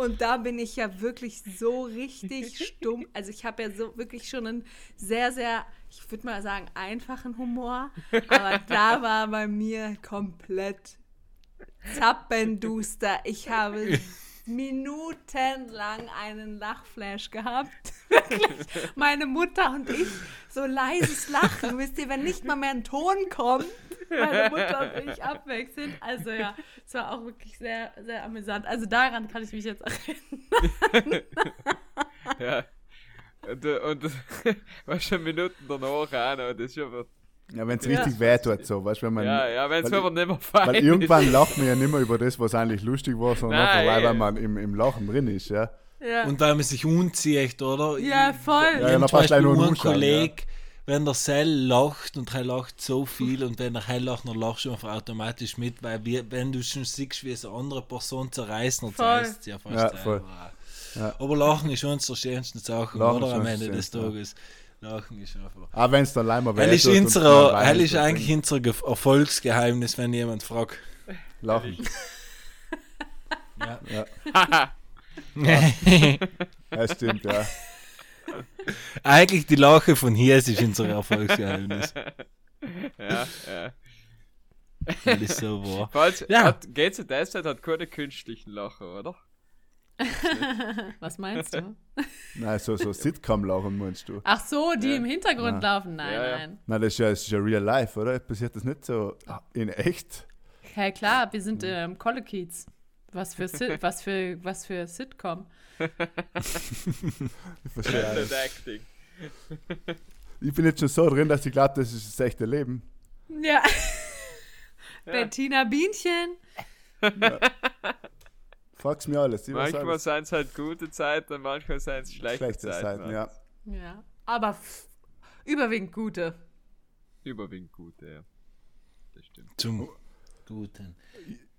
Und da bin ich ja wirklich so richtig stumm. Also ich habe ja so wirklich schon einen sehr, sehr, ich würde mal sagen, einfachen Humor. Aber da war bei mir komplett zappenduster. Ich habe minutenlang einen Lachflash gehabt. *laughs* Wirklich. Meine Mutter und ich, so leises Lachen. Wisst ihr, wenn nicht mal mehr ein Ton kommt, meine Mutter und ich abwechselnd. Also ja, es war auch wirklich sehr, sehr amüsant. Also daran kann ich mich jetzt erinnern. *laughs* ja. Und, und *laughs* was schon Minuten danach auch noch, das ist schon ja, wenn es ja. richtig weh tut, so, weißt wenn man. Ja, ja, wenn es aber nicht mehr fein Weil irgendwann lacht man ja nicht mehr über das, was eigentlich lustig war, sondern Nein, einfach, weil man im, im Lachen drin ist, ja. ja. Und weil man sich unzieht, oder? Ja, voll. Ja, ja, dann passt ein nur ja. wenn der Sell lacht und er lacht so viel und wenn er hell lacht, dann lachst du einfach automatisch mit, weil wir, wenn du schon siehst, wie eine andere Person zerreißt, dann zerreißt ja fast ja, voll. Ja. Aber Lachen ist eines der schönsten Sachen, Lachen oder? Am Ende des Tages. Ja. Lachen ist einfach. Aber wenn es dann leider wäre. Hell ist, unsere, ist eigentlich unser Erfolgsgeheimnis, wenn jemand fragt. Lachen. ja. ja. ja. stimmt, ja. Eigentlich die Lache von hier ist unser Erfolgsgeheimnis. Ja, ja. Das ist so wahr. Falls, ja. hat, GZS hat keine künstlichen Lachen, oder? Was meinst du? *laughs* Nein, so, so Sitcom-Lachen meinst du? Ach so, die ja. im Hintergrund ja. laufen? Nein, ja, nein. Nein, das ist, ja, das ist ja real life, oder? Passiert das nicht so in echt? Ja, klar, wir sind ähm, Colloquies. Was für, was für, was für Sitcom. *laughs* ich verstehe Acting. Ich bin jetzt schon so drin, dass ich glaube, das ist das echte Leben. Ja. Bettina Bienchen. Ja. Frag's mir alles. Manchmal sind es halt gute Zeiten, manchmal sind es schlechte, schlechte Zeiten. Zeiten ja. ja. Aber überwiegend gute. Überwiegend gute, ja. Das stimmt. Zum Guten.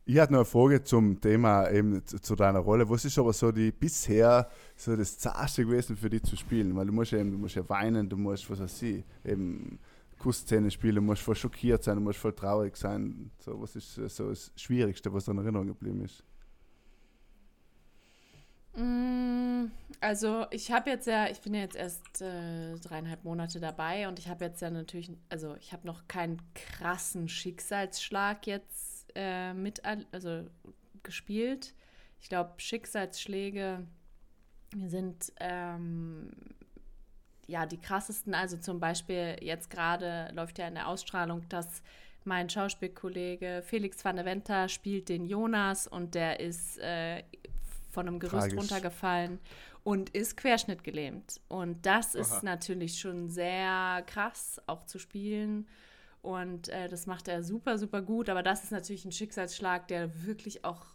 Ich hatte noch eine Frage zum Thema, eben zu, zu, deiner Rolle. Was ist aber so die bisher so das Zarteste gewesen für dich zu spielen? Weil du musst ja, eben, du musst ja weinen, du musst, was weiß ich, eben Kussszene spielen, du musst voll schockiert sein, du musst voll traurig sein. So, was ist so das Schwierigste, was in Erinnerung geblieben ist? Mm, also ich habe jetzt ja, ich bin ja jetzt erst äh, dreieinhalb Monate dabei und ich habe jetzt ja natürlich, also ich habe noch keinen krassen Schicksalsschlag jetzt äh, mit, also gespielt. Ich glaube, Schicksalsschläge sind ähm, ja die krassesten. Also zum Beispiel jetzt gerade läuft ja in der Ausstrahlung, dass mein Schauspielkollege Felix van der Venter spielt den Jonas und der ist äh, von einem Gerüst Tragisch. runtergefallen und ist querschnittgelähmt. Und das Aha. ist natürlich schon sehr krass, auch zu spielen. Und äh, das macht er super, super gut. Aber das ist natürlich ein Schicksalsschlag, der wirklich auch,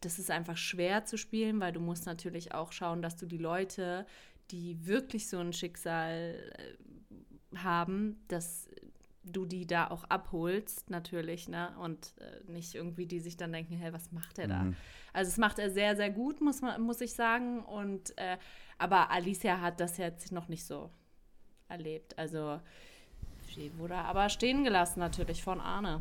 das ist einfach schwer zu spielen, weil du musst natürlich auch schauen, dass du die Leute, die wirklich so ein Schicksal äh, haben, dass du die da auch abholst, natürlich, ne? Und äh, nicht irgendwie, die sich dann denken, hey, was macht er da? Mhm. Also es macht er sehr, sehr gut, muss man, muss ich sagen. Und äh, aber Alicia hat das jetzt noch nicht so erlebt. Also sie wurde aber stehen gelassen natürlich von Arne.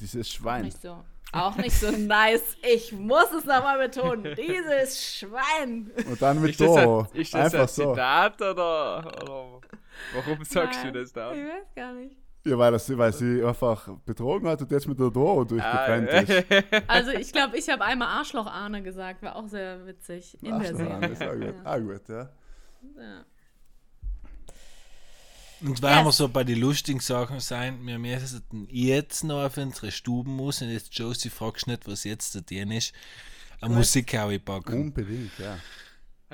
Dieses Schwein. Auch nicht so, auch nicht so nice. Ich muss es nochmal betonen. Dieses Schwein. Und dann mit Doro. Ist das Einfach ein Zitat oder, oder warum sagst Nein, du das da? Ich weiß gar nicht. Ja, weil, das, weil sie einfach betrogen hat und jetzt mit der Doro durchgetrennt ah, ist. *laughs* Also ich glaube, ich habe einmal Arschloch-Ahne gesagt, war auch sehr witzig in der Serie. Ist auch gut. Ah, gut, ja. ja. Und weil yes. wir so bei den lustigen Sachen sein, wir müssen jetzt noch auf unsere Stuben muss und jetzt Josie fragst nicht, was jetzt der Dien ist, eine Musik packen. Unbedingt, ja.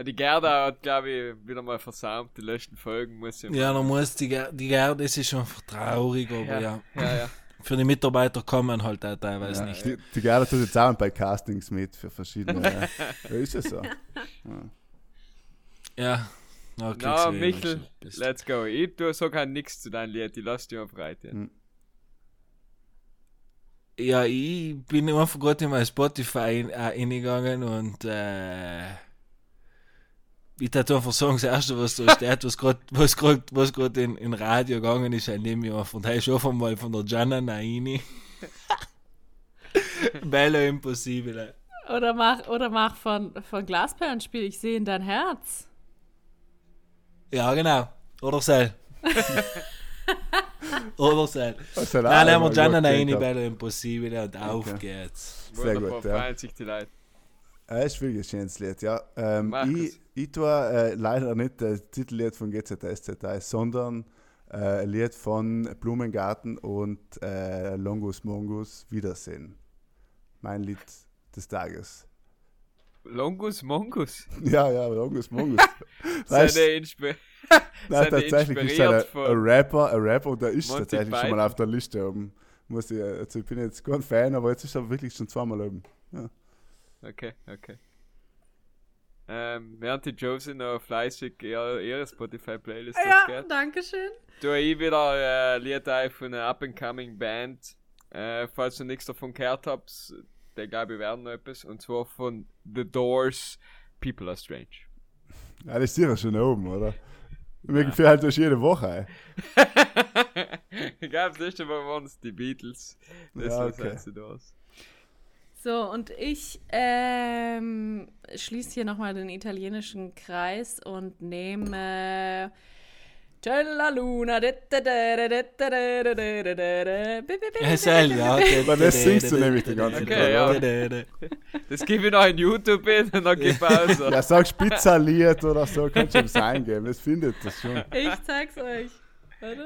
Die Gerda hat, glaube ich, wieder mal versaut, die letzten Folgen muss ich Ja, dann muss die, Ger die Gerda, das ist schon traurig, aber ja. ja. ja, ja. Für die Mitarbeiter kommen halt auch teilweise ja, nicht. Die, die Gerda tut jetzt auch bei Castings mit für verschiedene. ja, ist es so. Ja. ja okay, Na, Michel, let's go. Ich tue sogar nichts zu deinem Lied, ich lasse dich auf Reite. Hm. Ja, ich bin einfach gerade in mein Spotify eingegangen und äh, ich würde einfach sagen, das Erste, was da steht, was gerade was grad, was grad in, in Radio gegangen ist, ein nehme ich auf. Und hey, schon mal von der Gianna Naini. *laughs* Bello Impossibile. Oder mach, oder mach von, von Glasperlenspiel, ich sehe in dein Herz. Ja, genau. Oder Sel. *laughs* oder Sel. Nein, nehmen wir Gianna Naini, Bello Impossibile und okay. auf geht's. Sehr gut, ja. sich die Leute. Ja, ist wirklich ein schönes Lied, ja. Ähm, ich, ich tue äh, leider nicht das Titellied von GZSZ, sondern äh, ein Lied von Blumengarten und äh, Longus Mongus Wiedersehen. Mein Lied des Tages. Longus Mongus? Ja, ja, Longus Mongus. *laughs* *laughs* weißt, Seine Inspi *laughs* Nein, tatsächlich ist er ein Rapper, ein Rapper und der ist Monty tatsächlich Python. schon mal auf der Liste oben. Muss ich, also ich bin jetzt kein Fan, aber jetzt ist er wirklich schon zweimal oben. Ja. Okay, okay. Ähm, während die Josie noch fleißig ihre, ihre Spotify-Playlist Ja, geht, danke schön. Tue ich wieder äh, Lied von einer up-and-coming Band. Äh, falls du nichts davon gehört habt, der glaube ich werden noch etwas. Und zwar von The Doors, People Are Strange. Ja, das ist sicher schon oben, oder? Mir ja. gefällt das jede Woche. *laughs* ich glaube, das letzte Mal waren es die Beatles. Das ja, okay. was Doors. So, und ich ähm, schließe hier nochmal den italienischen Kreis und nehme. C'è la luna. Aber das singst du nämlich die ganze Zeit. Okay, ja. Das gebe ich noch in YouTube in und dann gib Pause. *laughs* Ja, sag Spitzerlied oder so, kannst du es eingeben. Das findet das schon. Ich zeig's euch.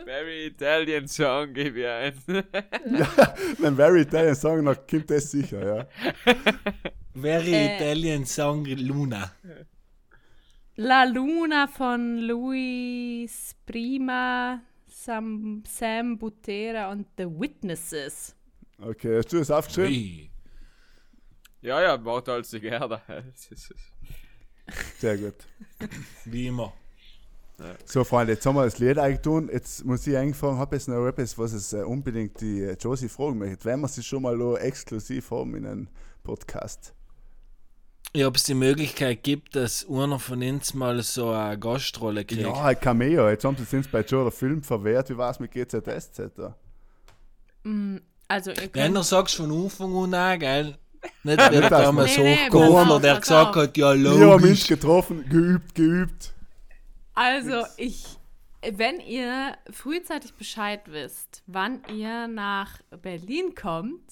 Very Italian Song gebe ich ein. ja, ein Very Italian Song, noch kommt das sicher, ja. Very äh, Italian Song Luna. La Luna von Luis Prima, Sam, Sam Butera und The Witnesses. Okay, hast du das aufgeschrieben? Ui. Ja, ja, warte als die Gerda. *laughs* Sehr gut. Wie immer. So, Freunde, jetzt haben wir das Lied eigentlich tun. Jetzt muss ich eigentlich fragen, habe ich noch etwas, was es äh, unbedingt die äh, Josie fragen möchte, wenn wir sie schon mal noch exklusiv haben in einem Podcast. Ja, ob es die Möglichkeit gibt, dass einer von uns mal so eine Gastrolle kriegt. Ja, ein Cameo. Jetzt haben sie uns bei Joe der Film verwehrt. Wie war es mit GZSZ? Mm, also, ihr Wenn du sagst von Anfang an, gell? Nicht wer *laughs* das damals Nee, nee, hochgekommen, der gesagt hat, ja, Ich habe Mensch logisch. getroffen, geübt, geübt. Also ich, wenn ihr frühzeitig Bescheid wisst, wann ihr nach Berlin kommt,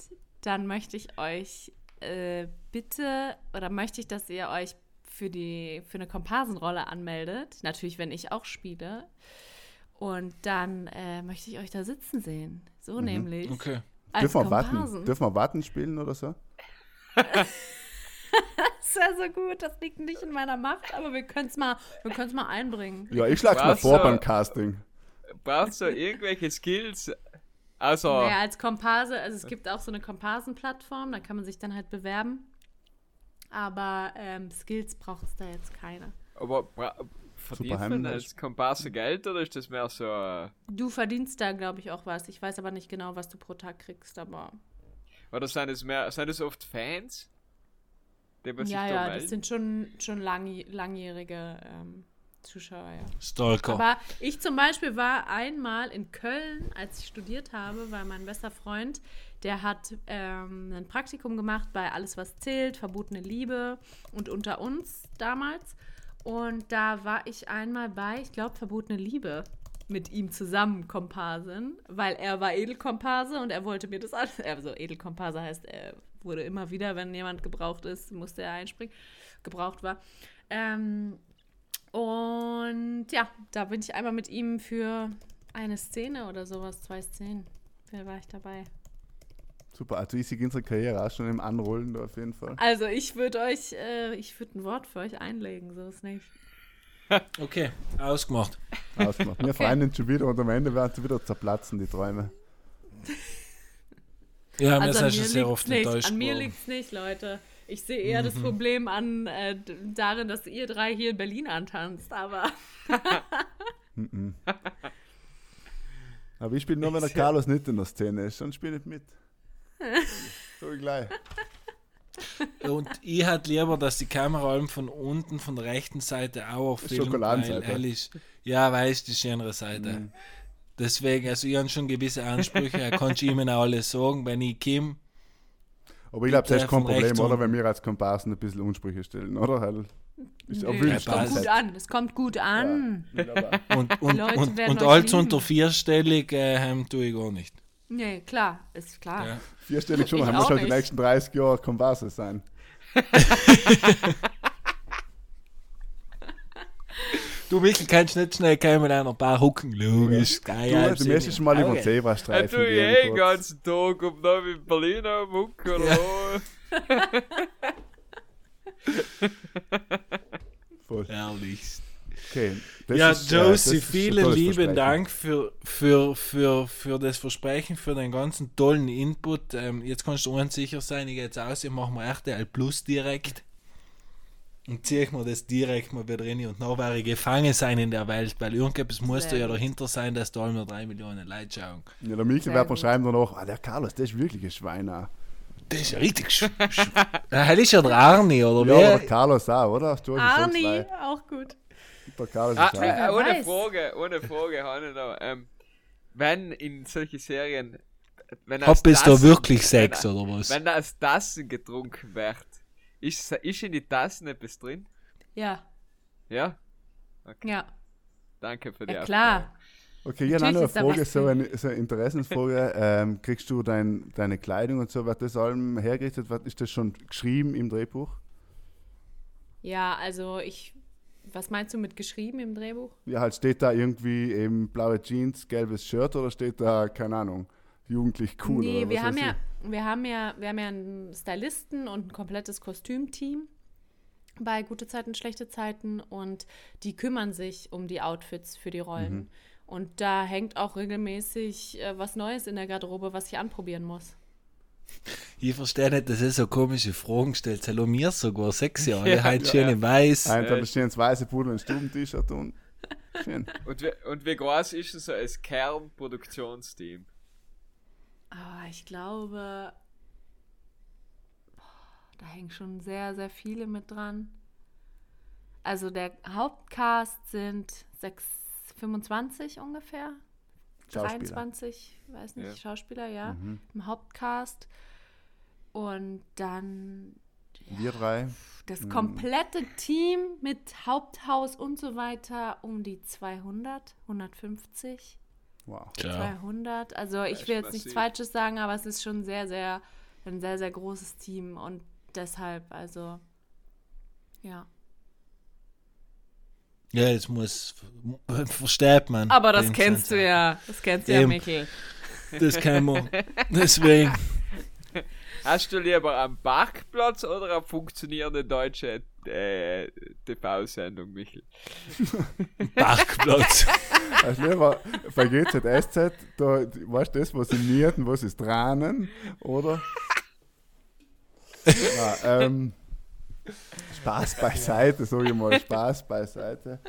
dann möchte ich euch äh, bitte, oder möchte ich, dass ihr euch für, die, für eine Komparsenrolle anmeldet. Natürlich, wenn ich auch spiele. Und dann äh, möchte ich euch da sitzen sehen. So nämlich. Okay. Als Dürfen wir, Komparsen. warten, dürfen wir warten spielen oder so? *laughs* Das wäre so gut, das liegt nicht in meiner Macht, aber wir können es mal, wir können's mal einbringen. Ja, ich schlag's mal vor so? beim Casting. Brauchst du irgendwelche Skills? Also, Naja, als Komparse, also es gibt auch so eine Komparsenplattform, da kann man sich dann halt bewerben. Aber ähm, Skills braucht es da jetzt keine. aber verdient man als Komparse Geld oder ist das mehr so. äh, Du verdienst da, glaube ich, auch was. Ich weiß aber nicht genau, was du pro Tag kriegst, aber. Oder sind es mehr, sind es oft Fans? Man sich Ja, da ja, das sind schon, schon langi- langjährige ähm, Zuschauer, ja. Stalker. Aber ich zum Beispiel war einmal in Köln, als ich studiert habe, weil mein bester Freund, der hat ähm, ein Praktikum gemacht bei Alles, was zählt, Verbotene Liebe und unter uns damals. Und da war ich einmal bei, ich glaube, Verbotene Liebe mit ihm zusammen Komparsin, weil er war Edelkomparse und er wollte mir das an. Also Edelkomparse heißt, er wurde immer wieder, wenn jemand gebraucht ist, musste er einspringen, gebraucht war. Ähm, und ja, da bin ich einmal mit ihm für eine Szene oder sowas, zwei Szenen. Da war ich dabei. Super, also ich sehe unsere Karriere auch schon im Anrollen auf jeden Fall. Also ich würde euch, äh, ich würde ein Wort für euch einlegen, so ist nicht. *laughs* Okay, ausgemacht. Ausgemacht. Wir freuen uns schon wieder und am Ende werden sie wieder zerplatzen, die Träume. *laughs* Ja, Also mir sehr liegt's oft nicht. enttäuscht An mir liegt es nicht, Leute. Ich sehe eher das Problem an äh, darin, dass ihr drei hier in Berlin antanzt, aber *laughs* Aber ich spiele nur, wenn der Carlos nicht in der Szene ist, sonst spiele ich mit. so gleich. Und ich hätte lieber, dass die Kamera allem von unten, von der rechten Seite auch auf filmt, Schokoladenseite. weil ehrlich, ja, weiß die schönere Seite. Mhm. Deswegen, also ich habe schon gewisse Ansprüche, er kann ihm auch alles sagen, wenn ich komme. Aber ich glaube, das ist kein Problem, oder? Wenn wir als Komparsen ein bisschen Unsprüche stellen, oder? Weil ist Nö, am passt. gut an. Es kommt gut an. Ja. Und, und, und, und alles lieben. unter vierstellig äh, tue ich gar nicht. Nee, klar, ist klar. Ja. Vierstellig schon, Ich dann muss halt die nächsten 30 Jahre Komparse sein. *laughs* *laughs* Du, Michael, kannst nicht schnell kommen mit einer paar Hucken. Logisch, geil. Du, du müsstest schon mal über den. Ja, Zebrastreifen gehen. eh den kurz. ganzen Tag um da in Berlin am Muck oder Ja. wo. *laughs* Voll. Herrlich. Okay. ja, ist, äh, Josie, ein vielen lieben. Dank für, für, für, für das Versprechen, für den ganzen tollen Input. Ähm, jetzt kannst du uns sicher sein, ich gehe jetzt aus, ich mache mir RTL Plus direkt und ziehe ich mir das direkt mal wieder rein und dann werde ich gefangen sein in der Welt, weil irgendetwas muss da Sehr ja dahinter sein, dass da nur drei Millionen Leute schauen. Ja, der Michael wird mir schreiben danach, ah, der Carlos, der ist wirklich ein Schwein. auch. Das ist ja richtig sch sch Das ist ja der Arni, oder Ja, aber der wie? Carlos auch, oder? Sonst Arni, zwei. auch gut. Der Carlos Ah, ist äh, Wer ohne weiß. Frage, ohne Frage, noch. Ähm, wenn in solche Serien. Wenn Hab bis da wirklich Sex, wenn, oder was? Wenn aus Tassen getrunken wird, ist, ist in die Tassen etwas drin? Ja, Ja? ja. Danke für die Ja, Aufklärung. klar. Okay, ich habe noch eine Frage, was so eine, so eine Interessensfrage. *laughs* ähm, kriegst du dein, deine Kleidung und so, wird das allem hergerichtet? Wird, ist das schon geschrieben im Drehbuch? Ja, also ich. Was meinst du mit geschrieben im Drehbuch? Ja, halt steht da irgendwie eben blaue Jeans, gelbes Shirt oder steht da, keine Ahnung, jugendlich cool nee, oder wir was haben ja, wir haben ja, wir haben ja einen Stylisten und ein komplettes Kostümteam bei gute Zeiten, schlechte Zeiten und die kümmern sich um die Outfits für die Rollen. Mhm. Und da hängt auch regelmäßig äh, was Neues in der Garderobe, was ich anprobieren muss. Ich verstehe nicht, dass er so komische Fragen stellt. Hallo, mir sogar sechs *laughs* Jahre. Ja, halt ja, schön ja. in weiß. dann stehen ins weiße Pudel und ein Stuben-T-Shirt und Schön. Und, wie, und wie groß ist es so als Kernproduktionsteam? Oh, ich glaube, da hängen schon sehr, sehr viele mit dran. Also der Hauptcast sind 6, 25 ungefähr. 23, weiß nicht, ja. Schauspieler, ja, mhm. im Hauptcast. Und dann. Ja, Wir drei. Das mhm. komplette Team mit Haupthaus und so weiter um die 200, 150. Wow. 200. Also ich will jetzt nichts Falsches sagen, aber es ist schon sehr, sehr, ein sehr, sehr großes Team und deshalb, also ja. Ja, das muss *laughs* versteht man. Aber das kennst du ja. Das kennst du ja, Michael. Das kann man. Deswegen. *laughs* Hast du lieber am Parkplatz oder eine funktionierende deutsche äh, TV-Sendung, Michael? *laughs* Parkplatz. *laughs* Also lieber bei GZSZ, da, weißt du das, was sie mieten, was ist Tränen, oder? Na, *laughs* ähm, Spaß beiseite, sage ich mal, Spaß beiseite.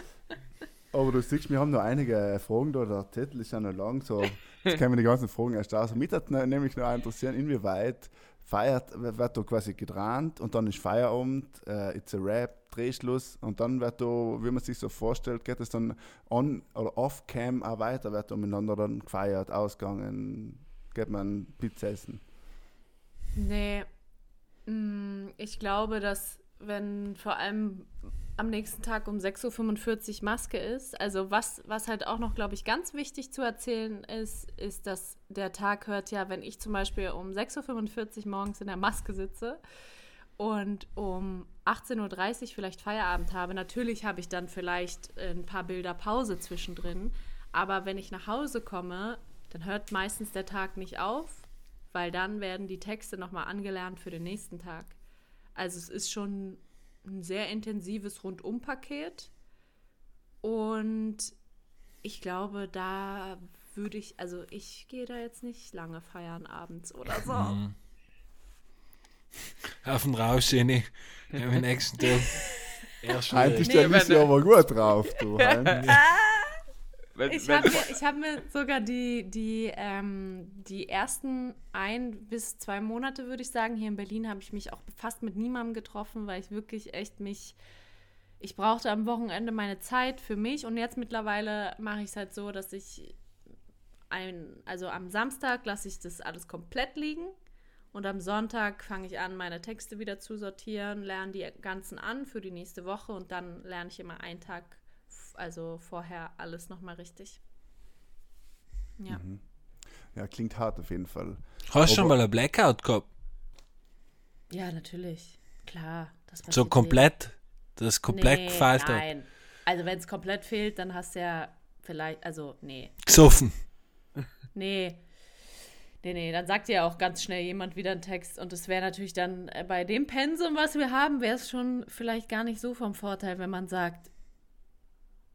Aber du siehst, wir haben noch einige Fragen da, der Zettel ist ja noch lang, so, jetzt können wir die ganzen Fragen erst aus. Mich hat nämlich noch interessieren, inwieweit feiert, wird da quasi gedreht und dann ist Feierabend, äh, it's a Rap, Drehschluss und dann wird da, wie man sich so vorstellt, geht es dann on oder off-cam auch weiter, wird da miteinander dann gefeiert, ausgegangen, geht man Pizza essen. Nee, mm, ich glaube, dass wenn vor allem am nächsten Tag um 6.45 Uhr Maske ist. Also was, was halt auch noch, glaube ich, ganz wichtig zu erzählen ist, ist, dass der Tag hört ja, wenn ich zum Beispiel um 6.45 Uhr morgens in der Maske sitze und um 18.30 Uhr vielleicht Feierabend habe. Natürlich habe ich dann vielleicht ein paar Bilder Pause zwischendrin. Aber wenn ich nach Hause komme, dann hört meistens der Tag nicht auf, weil dann werden die Texte nochmal angelernt für den nächsten Tag. Also es ist schon ein sehr intensives Rundumpaket. Und ich glaube, da würde ich, also ich gehe da jetzt nicht lange feiern abends oder so. Mhm. Auf den Rausch, Jenny. Am nächsten Tag. Eigentlich nee, ist ja aber gut drauf, du. *laughs* Wenn, ich habe mir, hab mir sogar die, die, ähm, die ersten ein bis zwei Monate, würde ich sagen, hier in Berlin habe ich mich auch fast mit niemandem getroffen, weil ich wirklich echt mich, ich brauchte am Wochenende meine Zeit für mich. Und jetzt mittlerweile mache ich es halt so, dass ich ein, also am Samstag lasse ich das alles komplett liegen. Und am Sonntag fange ich an, meine Texte wieder zu sortieren, lerne die ganzen an für die nächste Woche und dann lerne ich immer einen Tag also vorher alles nochmal richtig. Ja. Mhm. Ja, klingt hart auf jeden Fall. Hast du schon mal ein Blackout gehabt? Ja, natürlich. Klar. so komplett? Nicht. Das komplett nee, gefällt Nein. Also wenn es komplett fehlt, dann hast du ja vielleicht, also nee. Gesoffen. Nee. Nee, nee, dann sagt ja auch ganz schnell jemand wieder einen Text und es wäre natürlich dann äh, bei dem Pensum, was wir haben, wäre es schon vielleicht gar nicht so vom Vorteil, wenn man sagt,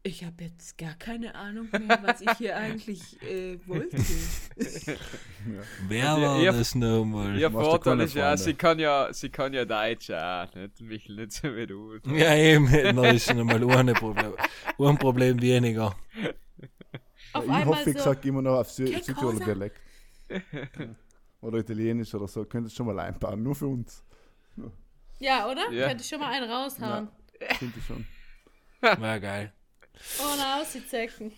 ich habe jetzt gar keine Ahnung mehr, was ich hier eigentlich äh, wollte. ja. *laughs* Wer war ihr, das nochmal? Ihr Vorteil ist ja, sie kann ja, sie kann ja Deutsch auch, nicht? Mich nicht so wie du. Ja, eben, das ist nochmal ein Problem. Ein Problem weniger. Auf ich hoffe, ich so, sage immer noch auf Sü Südtiroler Dialekt. oder Italienisch oder so. Könnt ihr schon mal einbauen, nur für uns. Ja, oder? Ja. Könnte ich schon mal einen raushauen. Ja, finde ich schon. War geil. Ohne auszuzecken.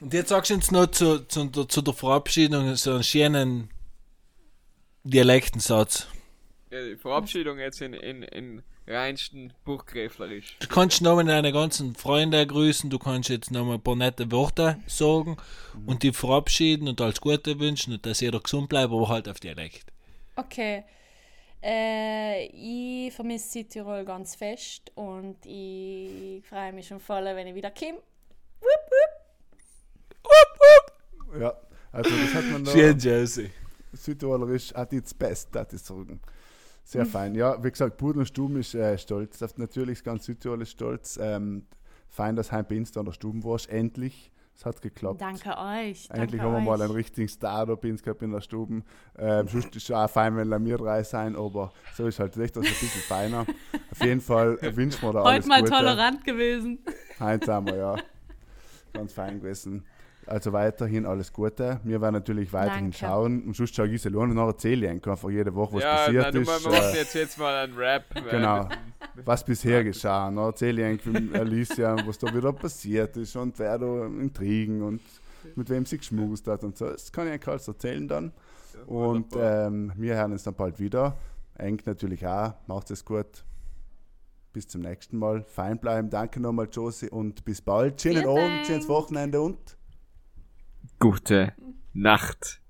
Und jetzt sagst du uns noch zu, zu, zu der Verabschiedung so einen schönen Dialektensatz. Ja, die Verabschiedung jetzt in, in, in reinsten Burggräflerisch. Du kannst nochmal deine ganzen Freunde grüßen, du kannst jetzt nochmal ein paar nette Worte sagen mhm. und die verabschieden und alles Gute wünschen und dass jeder gesund bleibt, aber halt auf Dialekt. Okay. Äh, ich vermisse Südtirol ganz fest und ich freue mich schon voll, wenn ich wieder komme. Wupp, wupp. Wupp, Ja, also das hat man da. Schön, Jersey. Südtirolerisch hat jetzt best, das ich sagen. Sehr mhm. fein. Ja, wie gesagt, Buden und Stuben ist äh, stolz. Auf, natürlich ist ganz Südtirol ist stolz. Ähm, fein, dass heim bei Insta an der Stuben warst. Endlich. Es hat geklappt. Danke euch. Endlich danke haben wir euch. mal einen richtigen Star da bei uns gehabt in der Stube. Ähm, sonst ist es auch fein, wenn wir drei sein, aber so ist halt echt das ein bisschen feiner. Auf jeden Fall wünschen wir da alles Heute mal Gute. tolerant gewesen. Heute haben wir, ja. Ganz fein gewesen. Also weiterhin alles Gute. Wir werden natürlich weiterhin Danke. schauen. Und sonst schaue ich sie und dann erzähle ich einfach einfach jede Woche, was ja, passiert nein, du, ist. wir machen Äh, jetzt, jetzt mal einen Rap. genau. Was bisher geschah. Dann erzähle ich eigentlich mit Alicia, was da wieder passiert ist und wer da Intrigen und mit wem sie geschmust hat und so. Das kann ich eigentlich alles erzählen dann. Und ähm, wir hören uns dann bald wieder. Eng natürlich auch. Macht es gut. Bis zum nächsten Mal. Fein bleiben. Danke nochmal, Josie. Und bis bald. Schönen Abend, schönes Wochenende und Gute Nacht.